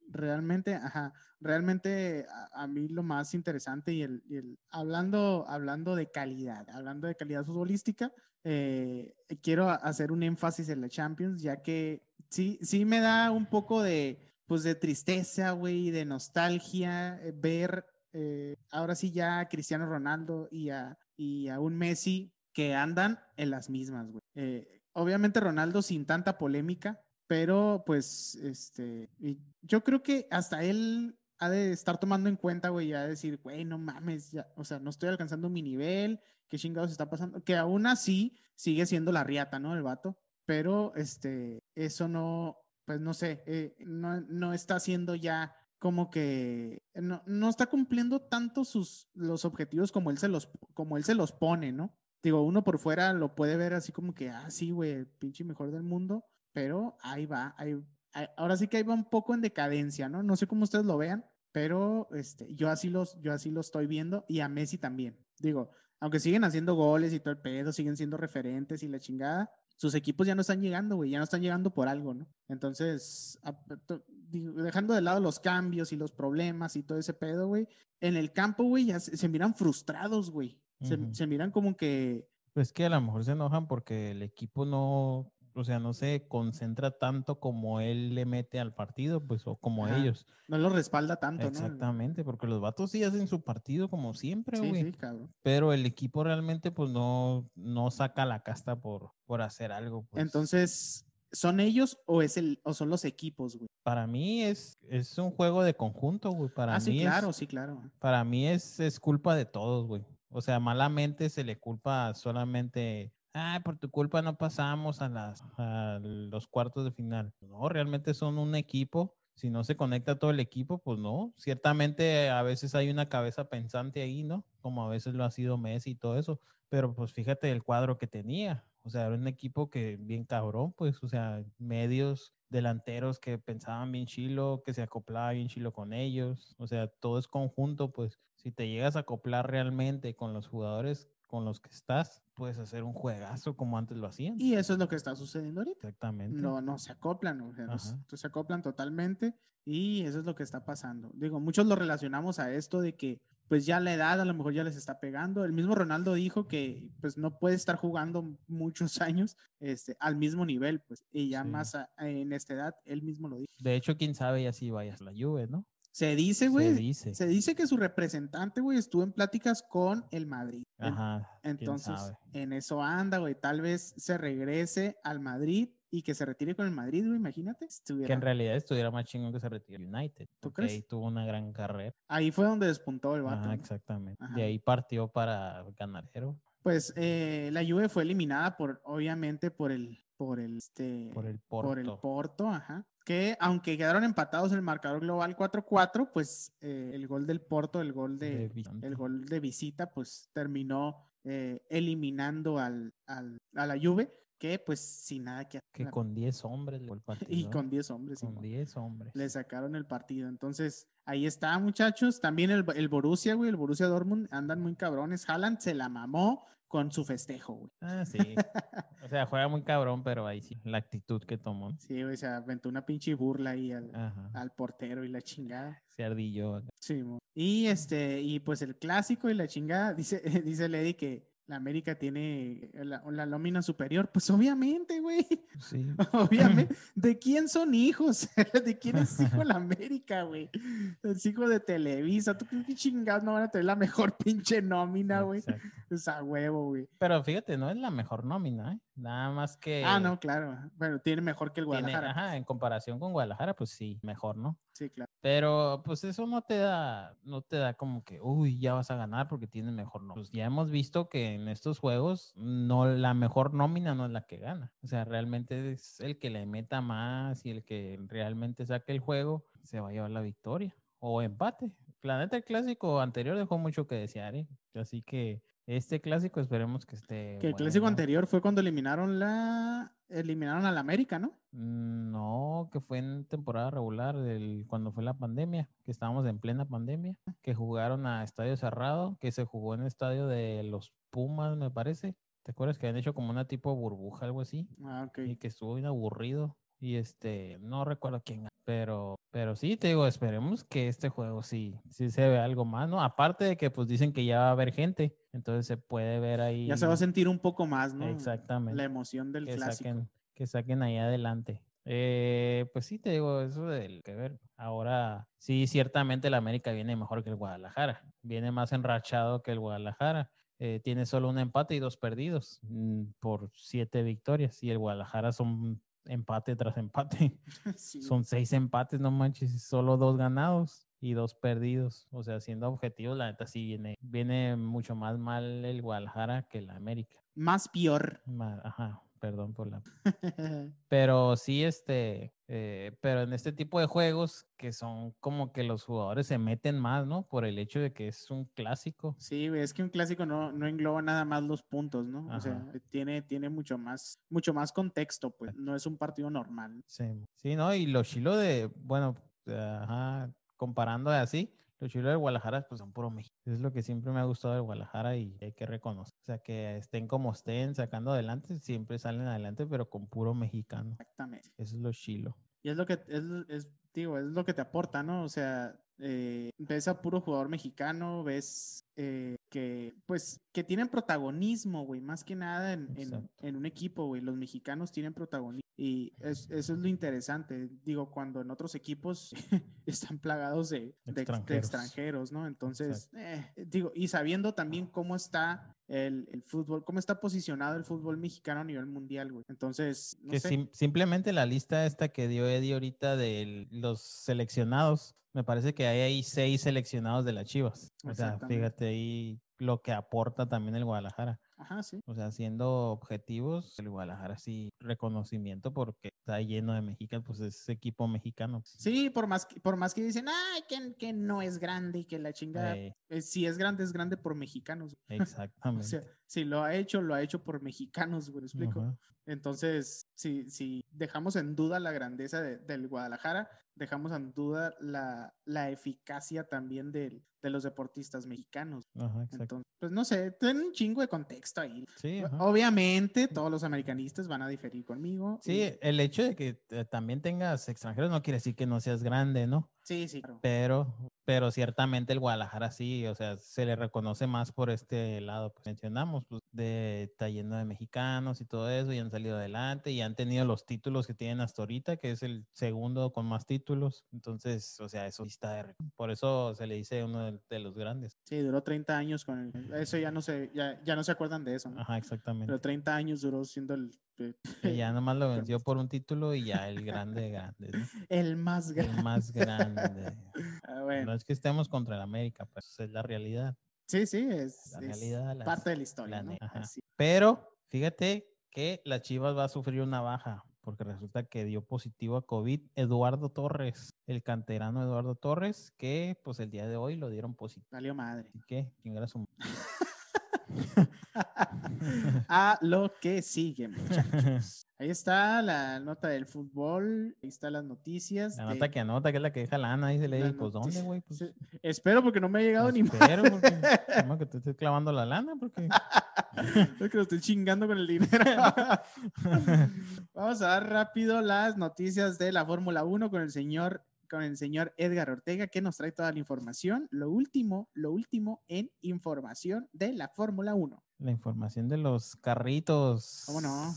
Speaker 1: realmente, ajá, realmente a, mí lo más interesante y el, hablando, hablando de calidad, hablando de calidad futbolística, eh, quiero hacer un énfasis en la Champions, ya que sí, sí me da un poco de, pues de tristeza, güey, de nostalgia, eh, ver ahora sí ya a Cristiano Ronaldo y a, y a un Messi que andan en las mismas, güey. Eh, obviamente Ronaldo sin tanta polémica, pero pues, este, yo creo que hasta él ha de estar tomando en cuenta, güey, ya decir, güey, no mames, ya, o sea, no estoy alcanzando mi nivel, qué chingados está pasando, que aún así sigue siendo la riata, ¿no? El vato, pero, este, eso no, pues no sé, eh, no, no está haciendo ya como que no, no, está cumpliendo tanto sus los objetivos como él se los como él se los pone, ¿no? Digo, uno por fuera lo puede ver así como que, ah, sí, güey, pinche mejor del mundo, pero ahí va, ahí, ahora sí que ahí va un poco en decadencia, ¿no? No sé cómo ustedes lo vean, pero este, yo, así los, yo así lo estoy viendo y a Messi también. Digo, aunque siguen haciendo goles y todo el pedo, siguen siendo referentes y la chingada, sus equipos ya no están llegando, güey, ya no están llegando por algo, ¿no? Entonces, dejando de lado los cambios y los problemas y todo ese pedo, güey, en el campo, güey, ya se miran frustrados, güey. Se, miran como que...
Speaker 2: Pues que a lo mejor se enojan porque el equipo no, o sea, no se concentra tanto como él le mete al partido, pues, o como
Speaker 1: Ajá.
Speaker 2: ellos.
Speaker 1: No lo respalda tanto, ¿no?
Speaker 2: Exactamente, porque los vatos sí hacen su partido como siempre,
Speaker 1: Sí,
Speaker 2: güey.
Speaker 1: sí, cabrón.
Speaker 2: Pero el equipo realmente, pues, no, no saca la casta por, por hacer algo. pues.
Speaker 1: Entonces, ¿son ellos o es el o son los equipos, güey?
Speaker 2: Para mí es, es un juego de conjunto, güey. Para
Speaker 1: ah,
Speaker 2: mí
Speaker 1: sí,
Speaker 2: es-
Speaker 1: claro, sí, claro.
Speaker 2: Para mí es, es culpa de todos, güey. O sea, malamente se le culpa solamente, ah, por tu culpa no pasamos a, las, a los cuartos de final. No, realmente son un equipo. Si no se conecta todo el equipo, pues no. Ciertamente a veces hay una cabeza pensante ahí, ¿no? Como a veces lo ha sido Messi y todo eso. Pero pues fíjate el cuadro que tenía. O sea, era un equipo que bien cabrón, pues, o sea, medios, delanteros que pensaban bien chilo, que se acoplaba bien chilo con ellos. O sea, todo es conjunto, pues, si te llegas a acoplar realmente con los jugadores con los que estás, puedes hacer un juegazo como antes lo hacían.
Speaker 1: Y eso es lo que está sucediendo ahorita.
Speaker 2: Exactamente.
Speaker 1: No, no se acoplan, o sea, no se-
Speaker 2: Ajá.
Speaker 1: no se acoplan totalmente y eso es lo que está pasando. Digo, muchos lo relacionamos a esto de que pues ya la edad a lo mejor ya les está pegando. El mismo Ronaldo dijo que pues no puede estar jugando muchos años este, al mismo nivel, pues, y ya
Speaker 2: Sí.
Speaker 1: más a- en esta edad, él mismo lo dijo.
Speaker 2: De hecho, quién sabe ya si vayas a la Juve, ¿no?
Speaker 1: Se dice,
Speaker 2: Se
Speaker 1: güey,
Speaker 2: dice.
Speaker 1: se dice que su representante, güey, estuvo en pláticas con el Madrid.
Speaker 2: Ajá.
Speaker 1: Entonces, en eso anda, güey. Tal vez se regrese al Madrid y que se retire con el Madrid, güey, imagínate.
Speaker 2: Que
Speaker 1: Estuviera-
Speaker 2: en realidad estuviera más chingón que se retire United.
Speaker 1: ¿Tú
Speaker 2: porque Ahí
Speaker 1: crees?
Speaker 2: tuvo una gran carrera.
Speaker 1: Ahí fue donde despuntó el vato.
Speaker 2: Ajá, exactamente.
Speaker 1: Ajá.
Speaker 2: De ahí partió para ganadero.
Speaker 1: Pues eh, la Juve fue eliminada por, obviamente, por el, por el, este,
Speaker 2: Por el
Speaker 1: por el
Speaker 2: Porto.
Speaker 1: Porto, ajá. Que aunque quedaron empatados en el marcador global 4-4, pues eh, el gol del Porto, el gol de, el gol de visita, pues terminó eh, eliminando al, al- a la Juve, que pues sin nada que
Speaker 2: Que
Speaker 1: hacer.
Speaker 2: con 10 hombres le el partido.
Speaker 1: Y
Speaker 2: ¿eh?
Speaker 1: con 10 hombres.
Speaker 2: Con
Speaker 1: Simón.
Speaker 2: 10 hombres.
Speaker 1: Le sacaron el partido. Entonces, ahí está, muchachos. También el, el Borussia, güey, el Borussia Dortmund andan muy cabrones. Haaland se la mamó con su festejo, güey.
Speaker 2: Ah, sí. o sea, juega muy cabrón, pero ahí sí, la actitud que tomó.
Speaker 1: Sí, güey, se aventó una pinche burla ahí al, portero y la chingada.
Speaker 2: Se ardilló. acá.
Speaker 1: Sí, mo. y este, y pues el clásico y la chingada, dice, dice Lady que la América tiene la, la nómina superior. Pues obviamente, güey.
Speaker 2: Sí.
Speaker 1: Obviamente. ¿De quién son hijos? ¿De quién es hijo la América, güey? Es hijo de Televisa. ¿Tú crees que chingados no van a tener la mejor pinche nómina, güey?
Speaker 2: Exacto.
Speaker 1: Es a huevo, güey.
Speaker 2: Pero fíjate, no es la mejor nómina, ¿eh? Nada más que.
Speaker 1: Ah, no, claro. Bueno, tiene mejor que el
Speaker 2: tiene-
Speaker 1: Guadalajara.
Speaker 2: ajá, en comparación con Guadalajara, pues sí, mejor, ¿no?
Speaker 1: Sí, claro.
Speaker 2: Pero pues eso no te da, no te da como que, uy, ya vas a ganar porque tienes mejor nómina. Pues ya hemos visto que en estos juegos no la mejor nómina no es la que gana. O sea, realmente es el que le meta más y el que realmente saque el juego se va a llevar la victoria o empate. La neta, el clásico anterior dejó mucho que desear, ¿eh? Así que este clásico esperemos que esté.
Speaker 1: Que el clásico anterior fue cuando eliminaron la. Eliminaron al América, ¿no?
Speaker 2: Mm, No, que fue en temporada regular, del, cuando fue la pandemia, que estábamos en plena pandemia, que jugaron a estadio cerrado, que se jugó en el estadio de los Pumas, me parece. ¿Te acuerdas que habían hecho como una tipo burbuja, algo así?
Speaker 1: Ah, ok.
Speaker 2: Y que estuvo bien aburrido. Y este, no recuerdo quién pero, pero sí, te digo, esperemos que este juego sí, sí se vea algo más, ¿no? Aparte de que pues dicen que ya va a haber gente, entonces se puede ver ahí.
Speaker 1: Ya se va a sentir un poco más, ¿no?
Speaker 2: Exactamente
Speaker 1: La emoción del
Speaker 2: que
Speaker 1: clásico.
Speaker 2: saquen, que saquen ahí adelante. Eh, pues sí, te digo, eso del que ver. Ahora, sí, ciertamente el América viene mejor que el Guadalajara. Viene más enrachado que el Guadalajara. Eh, tiene solo un empate y dos perdidos mm, por siete victorias. Y el Guadalajara son empate tras empate.
Speaker 1: Sí,
Speaker 2: Son seis empates, no manches, solo dos ganados y dos perdidos. O sea, siendo objetivos, la neta sí viene, viene mucho más mal el Guadalajara que el América.
Speaker 1: Más peor.
Speaker 2: Ajá, perdón por la pero sí, este, eh, pero en este tipo de juegos que son como que los jugadores se meten más, ¿no? Por el hecho de que es un clásico.
Speaker 1: Sí, es que un clásico no, no engloba nada más los puntos, ¿no? O sea, tiene, tiene mucho más, mucho más contexto, pues. No es un partido normal.
Speaker 2: Sí, sí, ¿no? Y lo chilo de, bueno, ajá, comparando así, lo chilo del Guadalajara, pues son puro México. Es lo que siempre me ha gustado del Guadalajara y hay que reconocer. O sea, que estén como estén, sacando adelante, siempre salen adelante, pero con puro mexicano.
Speaker 1: Exactamente.
Speaker 2: Eso es lo chilo.
Speaker 1: Y es lo que, es, es, digo, es lo que te aporta, ¿no? O sea, eh, ves a puro jugador mexicano, ves eh, que, pues, que tienen protagonismo, güey, más que nada en, en, en un equipo, güey. Los mexicanos tienen protagonismo y es- eso es lo interesante. Digo, cuando en otros equipos están plagados de, de ex- de
Speaker 2: Extranjeros.
Speaker 1: ¿no? Entonces, eh, digo, y sabiendo también cómo está el, el fútbol, cómo está posicionado el fútbol mexicano a nivel mundial, güey. Entonces, no
Speaker 2: que
Speaker 1: sé.
Speaker 2: sim- simplemente la lista esta que dio Eddie ahorita de los seleccionados, me parece que hay ahí seis seleccionados de las Chivas. O sea, fíjate ahí lo que aporta también el Guadalajara.
Speaker 1: Ajá, sí.
Speaker 2: O sea, siendo objetivos, el Guadalajara sí reconocimiento porque está lleno de mexicanos, pues es equipo mexicano.
Speaker 1: Sí, por más que, por más que dicen, ay, que, que no es grande y que la chingada.
Speaker 2: Eh,
Speaker 1: eh, si es grande, es grande por mexicanos. O
Speaker 2: exactamente.
Speaker 1: sea, si lo ha hecho, lo ha hecho por mexicanos, güey, ¿me explico?
Speaker 2: Ujú.
Speaker 1: Entonces, si, si dejamos en duda la grandeza de- del Guadalajara, dejamos en duda la, la eficacia también del- de los deportistas mexicanos.
Speaker 2: Ajá, exacto.
Speaker 1: Entonces, pues no sé, tiene un chingo de contexto ahí.
Speaker 2: Sí, ajá.
Speaker 1: Obviamente, todos los americanistas van a diferir conmigo.
Speaker 2: Sí,
Speaker 1: y-
Speaker 2: el hecho de que eh, también tengas extranjeros no quiere decir que no seas grande, ¿no?
Speaker 1: sí, sí, claro.
Speaker 2: Pero, pero ciertamente el Guadalajara sí, o sea, se le reconoce más por este lado. Pues mencionamos, pues, de está lleno de mexicanos y todo eso, y han salido adelante y han tenido los títulos que tienen hasta ahorita, que es el segundo con más títulos. Entonces, o sea, eso está de Por eso se le dice uno de, de los grandes.
Speaker 1: Sí, duró 30 años con el, eso ya no se, ya, ya no se acuerdan de eso, ¿no?
Speaker 2: Ajá, exactamente.
Speaker 1: Pero 30 años duró siendo el,
Speaker 2: Que ya nomás lo venció por un título y ya el grande de grandes, ¿no?
Speaker 1: el más grande.
Speaker 2: El más grande.
Speaker 1: Ah, bueno.
Speaker 2: No es que estemos contra el América, pues es la realidad.
Speaker 1: Sí, sí, es,
Speaker 2: La
Speaker 1: es
Speaker 2: realidad, las-
Speaker 1: parte de la historia.
Speaker 2: Pero fíjate que las Chivas va a sufrir una baja, porque resulta que dio positivo a COVID Eduardo Torres, el canterano Eduardo Torres, que pues el día de hoy lo dieron positivo.
Speaker 1: Madre.
Speaker 2: Así que, chingar a su
Speaker 1: A lo que sigue, muchachos. Ahí está la nota del fútbol, ahí están las noticias.
Speaker 2: La
Speaker 1: de-
Speaker 2: nota que anota, que es la que deja lana, dice le
Speaker 1: las
Speaker 2: pues ¿dónde, güey? Pues,
Speaker 1: Sí, Espero porque no me ha llegado ni más.
Speaker 2: espero, porque, que te estoy clavando la lana, porque...
Speaker 1: Es que lo estoy chingando con el dinero. Vamos a dar rápido las noticias de la Fórmula 1 con el señor con el señor Edgar Ortega que nos trae toda la información. Lo último, lo último en información de la Fórmula 1.
Speaker 2: La información de los carritos.
Speaker 1: ¿Cómo no?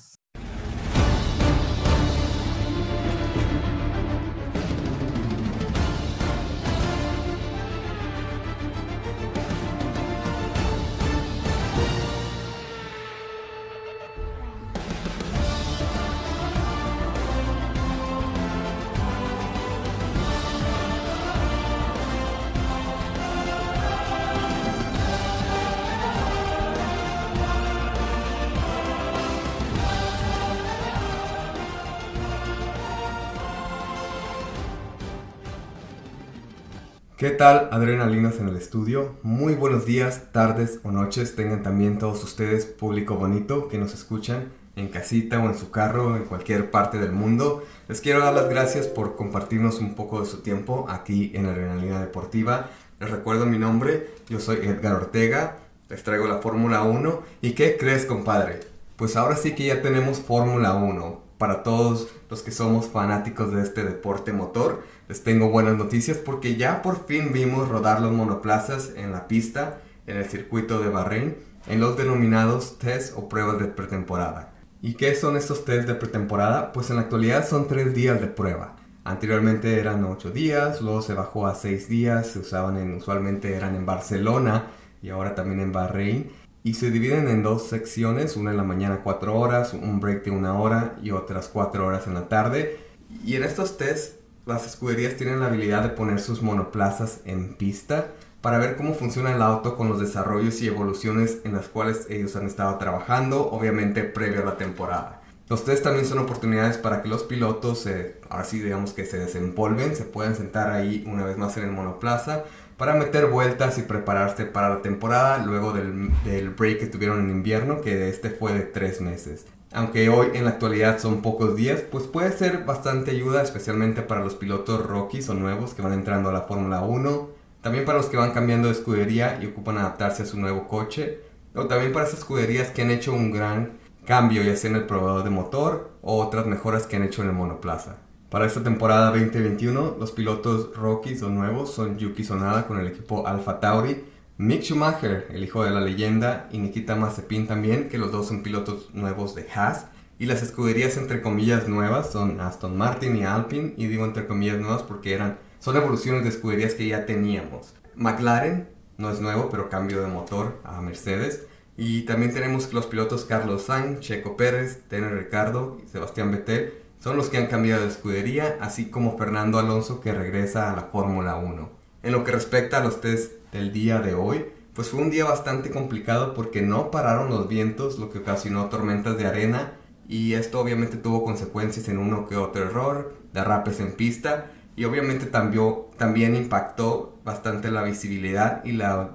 Speaker 4: ¿Qué tal, adrenalinos en el estudio? Muy buenos días, tardes o noches tengan también todos ustedes, público bonito, que nos escuchan en casita o en su carro, en cualquier parte del mundo. Les quiero dar las gracias por compartirnos un poco de su tiempo aquí en Adrenalina Deportiva. Les recuerdo mi nombre, yo soy Edgar Ortega, les traigo la Fórmula 1. ¿Y qué crees, compadre? Pues ahora sí que ya tenemos Fórmula 1. Para todos los que somos fanáticos de este deporte motor, les tengo buenas noticias porque ya por fin vimos rodar los monoplazas en la pista, en el circuito de Bahrein, en los denominados test o pruebas de pretemporada. ¿Y qué son estos test de pretemporada? Pues en la actualidad son tres días de prueba. Anteriormente eran ocho días, luego se bajó a seis días, se usaban en, usualmente eran en Barcelona y ahora también en Bahrein. Y se dividen en dos secciones, una en la mañana cuatro horas, un break de una hora y otras cuatro horas en la tarde. Y en estos tests las escuderías tienen la habilidad de poner sus monoplazas en pista para ver cómo funciona el auto con los desarrollos y evoluciones en las cuales ellos han estado trabajando, obviamente previo a la temporada. Los test también son oportunidades para que los pilotos, eh, ahora sí digamos que se desempolven, se puedan sentar ahí una vez más en el monoplaza para meter vueltas y prepararse para la temporada luego del, break que tuvieron en invierno, que este fue de tres meses. Aunque hoy en la actualidad son pocos días, pues puede ser bastante ayuda, especialmente para los pilotos rookies o nuevos que van entrando a la Fórmula 1, también para los que van cambiando de escudería y ocupan adaptarse a su nuevo coche, o también para esas escuderías que han hecho un gran cambio, ya sea en el probador de motor o otras mejoras que han hecho en el monoplaza. Para esta temporada 2021, los pilotos rookies o nuevos son Yuki Sonada con el equipo Alfa Tauri, Mick Schumacher, el hijo de la leyenda, y Nikita Mazepin también, que los dos son pilotos nuevos de Haas. Y las escuderías entre comillas nuevas son Aston Martin y Alpine, y digo entre comillas nuevas porque eran, son evoluciones de escuderías que ya teníamos. McLaren no es nuevo, pero cambio de motor a Mercedes. Y también tenemos los pilotos Carlos Sainz, Checo Pérez, Tener Ricardo y Sebastián Vettel son los que han cambiado de escudería, así como Fernando Alonso que regresa a la Fórmula 1. En lo que respecta a los test del día de hoy, pues fue un día bastante complicado porque no pararon los vientos, lo que ocasionó tormentas de arena y esto obviamente tuvo consecuencias en uno que otro error, derrapes en pista y obviamente también, también impactó bastante la visibilidad y la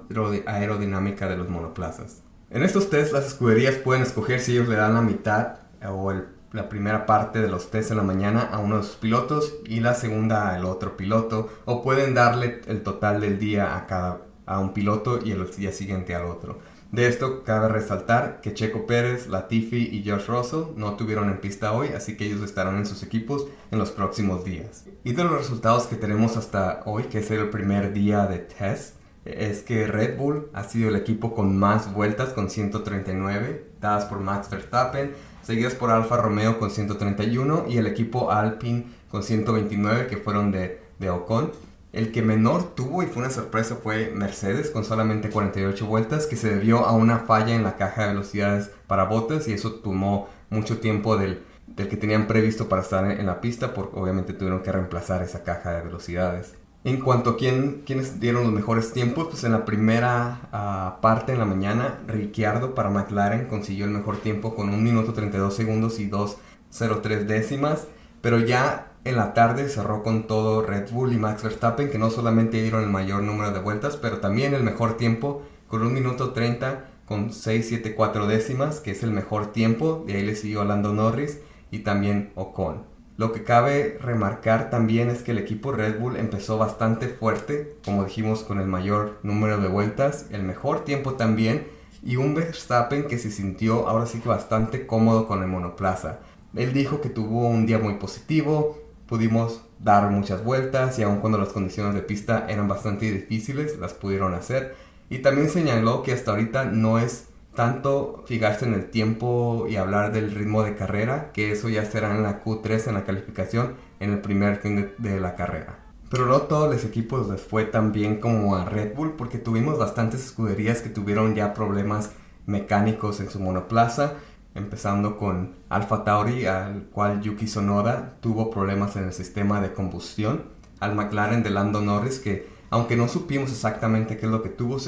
Speaker 4: aerodinámica de los monoplazas. En estos test las escuderías pueden escoger si ellos le dan la mitad o la primera parte de los test en la mañana a uno de sus pilotos y la segunda al otro piloto o pueden darle el total del día a cada a un piloto y el día siguiente al otro. De esto cabe resaltar que Checo Pérez, Latifi y Josh Russell no tuvieron en pista hoy, así que ellos estarán en sus equipos en los próximos días. Y de los resultados que tenemos hasta hoy, que es el primer día de test, es que Red Bull ha sido el equipo con más vueltas con 139, dadas por Max Verstappen, seguidas por Alfa Romeo con 131 y el equipo Alpine con 129 que fueron de, de Ocon. El que menor tuvo y fue una sorpresa fue Mercedes con solamente 48 vueltas que se debió a una falla en la caja de velocidades para botas y eso tomó mucho tiempo del, del que tenían previsto para estar en, la pista porque obviamente tuvieron que reemplazar esa caja de velocidades. En cuanto a quién, quiénes dieron los mejores tiempos, pues en la primera ah, parte en la mañana, Ricciardo para McLaren consiguió el mejor tiempo con 1 minuto 32 segundos y 2.03 décimas, pero ya en la tarde cerró con todo Red Bull y Max Verstappen, que no solamente dieron el mayor número de vueltas, pero también el mejor tiempo, con 1 minuto 30 con 6.74 décimas, que es el mejor tiempo. De ahí le siguió Lando Norris y también Ocon. Lo que cabe remarcar también es que el equipo Red Bull empezó bastante fuerte, como dijimos, con el mayor número de vueltas, el mejor tiempo también, y un Verstappen que se sintió ahora sí que bastante cómodo con el monoplaza. Él dijo que tuvo un día muy positivo, pudimos dar muchas vueltas y aun cuando las condiciones de pista eran bastante difíciles, las pudieron hacer. Y también señaló que hasta ahorita no es tanto fijarse en el tiempo y hablar del ritmo de carrera, que eso ya será en la Q3 en la calificación en el primer fin de, la carrera. Pero no todos los equipos les fue tan bien como a Red Bull porque tuvimos bastantes escuderías que tuvieron ya problemas mecánicos en su monoplaza empezando con Alfa Tauri, al cual Yuki Sonoda tuvo problemas en el sistema de combustión, al McLaren de Lando Norris, que aunque no supimos exactamente qué es lo que tuvo,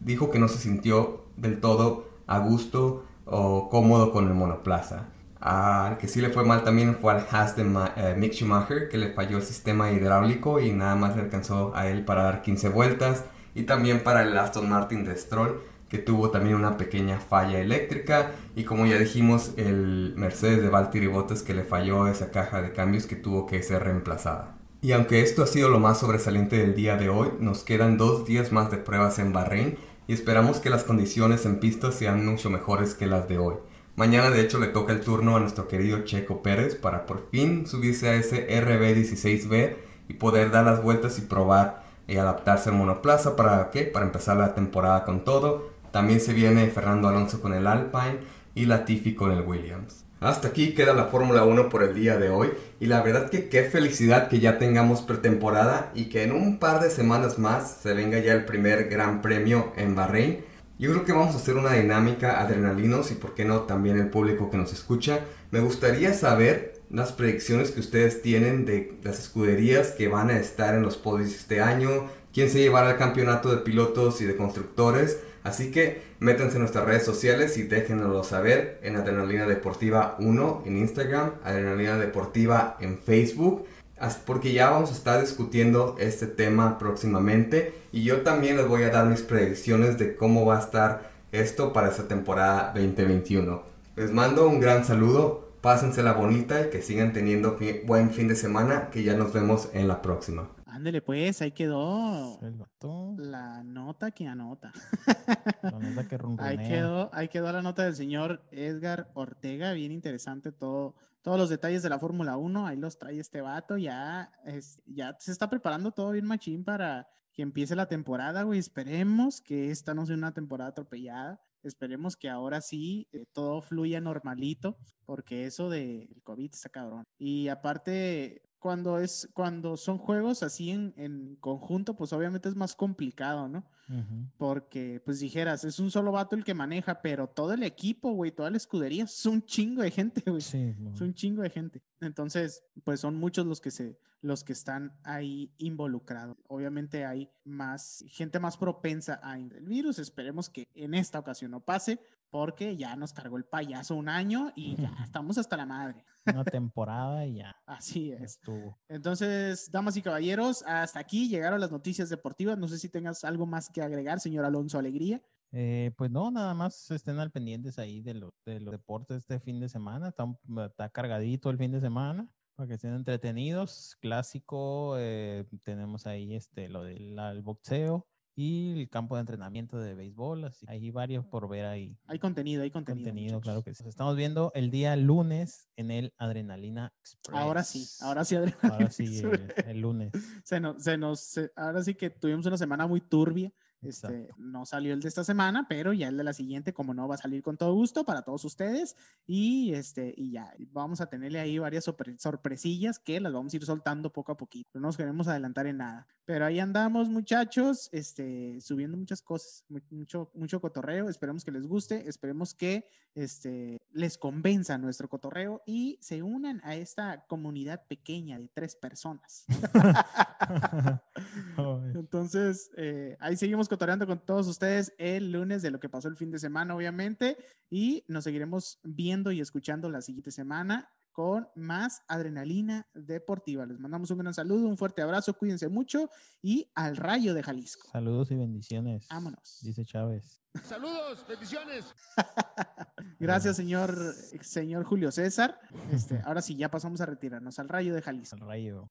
Speaker 4: dijo que no se sintió del todo a gusto o cómodo con el monoplaza. Al que sí le fue mal también fue al Haas de eh, Mick Schumacher, que le falló el sistema hidráulico y nada más le alcanzó a él para dar 15 vueltas. Y también para el Aston Martin de Stroll, que tuvo también una pequeña falla eléctrica y como ya dijimos el Mercedes de Valtteri Bottas que le falló esa caja de cambios que tuvo que ser reemplazada. Y aunque esto ha sido lo más sobresaliente del día de hoy, nos quedan dos días más de pruebas en Bahrein y esperamos que las condiciones en pista sean mucho mejores que las de hoy. Mañana de hecho le toca el turno a nuestro querido Checo Pérez para por fin subirse a ese RB16B y poder dar las vueltas y probar y adaptarse al monoplaza para qué? Para empezar la temporada con todo también se viene Fernando Alonso con el Alpine y Latifi con el Williams. Hasta aquí queda la Fórmula 1 por el día de hoy y la verdad que qué felicidad que ya tengamos pretemporada y que en un par de semanas más se venga ya el primer Gran Premio en Bahrein. Yo creo que vamos a hacer una dinámica adrenalinos y por qué no también el público que nos escucha. Me gustaría saber las predicciones que ustedes tienen de las escuderías que van a estar en los podios este año, quién se llevará el campeonato de pilotos y de constructores. Así que métanse en nuestras redes sociales y déjenoslo saber en Adrenalina Deportiva 1 en Instagram, Adrenalina Deportiva en Facebook, porque ya vamos a estar discutiendo este tema próximamente y yo también les voy a dar mis predicciones de cómo va a estar esto para esta temporada 2021. Les mando un gran saludo, pásensela bonita y que sigan teniendo buen fin de semana, que ya nos vemos en la próxima.
Speaker 1: Ándele pues, ahí quedó la nota que anota. La nota que ahí quedó, ahí quedó la nota del señor Edgar Ortega, bien interesante todo, todos los detalles de la Fórmula 1, ahí los trae este vato, ya, es, ya se está preparando todo bien machín para que empiece la temporada, güey. Esperemos que esta no sea una temporada atropellada. Esperemos que ahora sí eh, todo fluya normalito, porque eso del COVID está cabrón. Y aparte, cuando es cuando son juegos así en, en, conjunto, pues obviamente es más complicado, ¿no? Uh -huh. Porque, pues dijeras, es un solo vato el que maneja, pero todo el equipo, güey, toda la escudería, es un chingo de gente, güey.
Speaker 2: Sí.
Speaker 1: Es un chingo de gente. Entonces, pues son muchos los que se, los que están ahí involucrados. Obviamente hay más gente más propensa a el virus. Esperemos que en esta ocasión no pase, porque ya nos cargó el payaso un año y ya estamos hasta la madre.
Speaker 2: Una temporada y ya.
Speaker 1: Así es.
Speaker 2: Estuvo.
Speaker 1: Entonces, damas y caballeros, hasta aquí llegaron las noticias deportivas. No sé si tengas algo más que agregar, señor Alonso Alegría.
Speaker 2: Eh, pues no, nada más estén al pendientes ahí de, lo, de los deportes este fin de semana. Está, está, cargadito el fin de semana para que estén entretenidos. Clásico, eh, tenemos ahí este, lo del el boxeo y el campo de entrenamiento de béisbol. Así hay varios por ver ahí.
Speaker 1: Hay contenido, hay contenido.
Speaker 2: Contenido, claro que sí. Estamos viendo el día lunes en el Adrenalina Express.
Speaker 1: Ahora sí, ahora sí, Adrenalina
Speaker 2: Ahora sí, el, el, lunes.
Speaker 1: Se nos, se nos, se, ahora sí que tuvimos una semana muy turbia. Este, no salió el de esta semana, pero ya el de la siguiente, como no, va a salir con todo gusto para todos ustedes. Y, este, y ya, vamos a tenerle ahí varias sorpre sorpresillas que las vamos a ir soltando poco a poquito. No nos queremos adelantar en nada. Pero ahí andamos, muchachos, este, subiendo muchas cosas, mucho, mucho cotorreo. Esperemos que les guste, esperemos que este, les convenza nuestro cotorreo y se unan a esta comunidad pequeña de tres personas. Entonces, eh, ahí seguimos cotoreando con todos ustedes el lunes de lo que pasó el fin de semana, obviamente, y nos seguiremos viendo y escuchando la siguiente semana con más adrenalina deportiva. Les mandamos un gran saludo, un fuerte abrazo, cuídense mucho y al rayo de Jalisco.
Speaker 2: Saludos y bendiciones.
Speaker 1: Vámonos.
Speaker 2: Dice Chávez.
Speaker 5: Saludos, bendiciones.
Speaker 1: Gracias, señor, señor Julio César. Este, ahora sí, ya pasamos a retirarnos al rayo de Jalisco.
Speaker 2: Al rayo.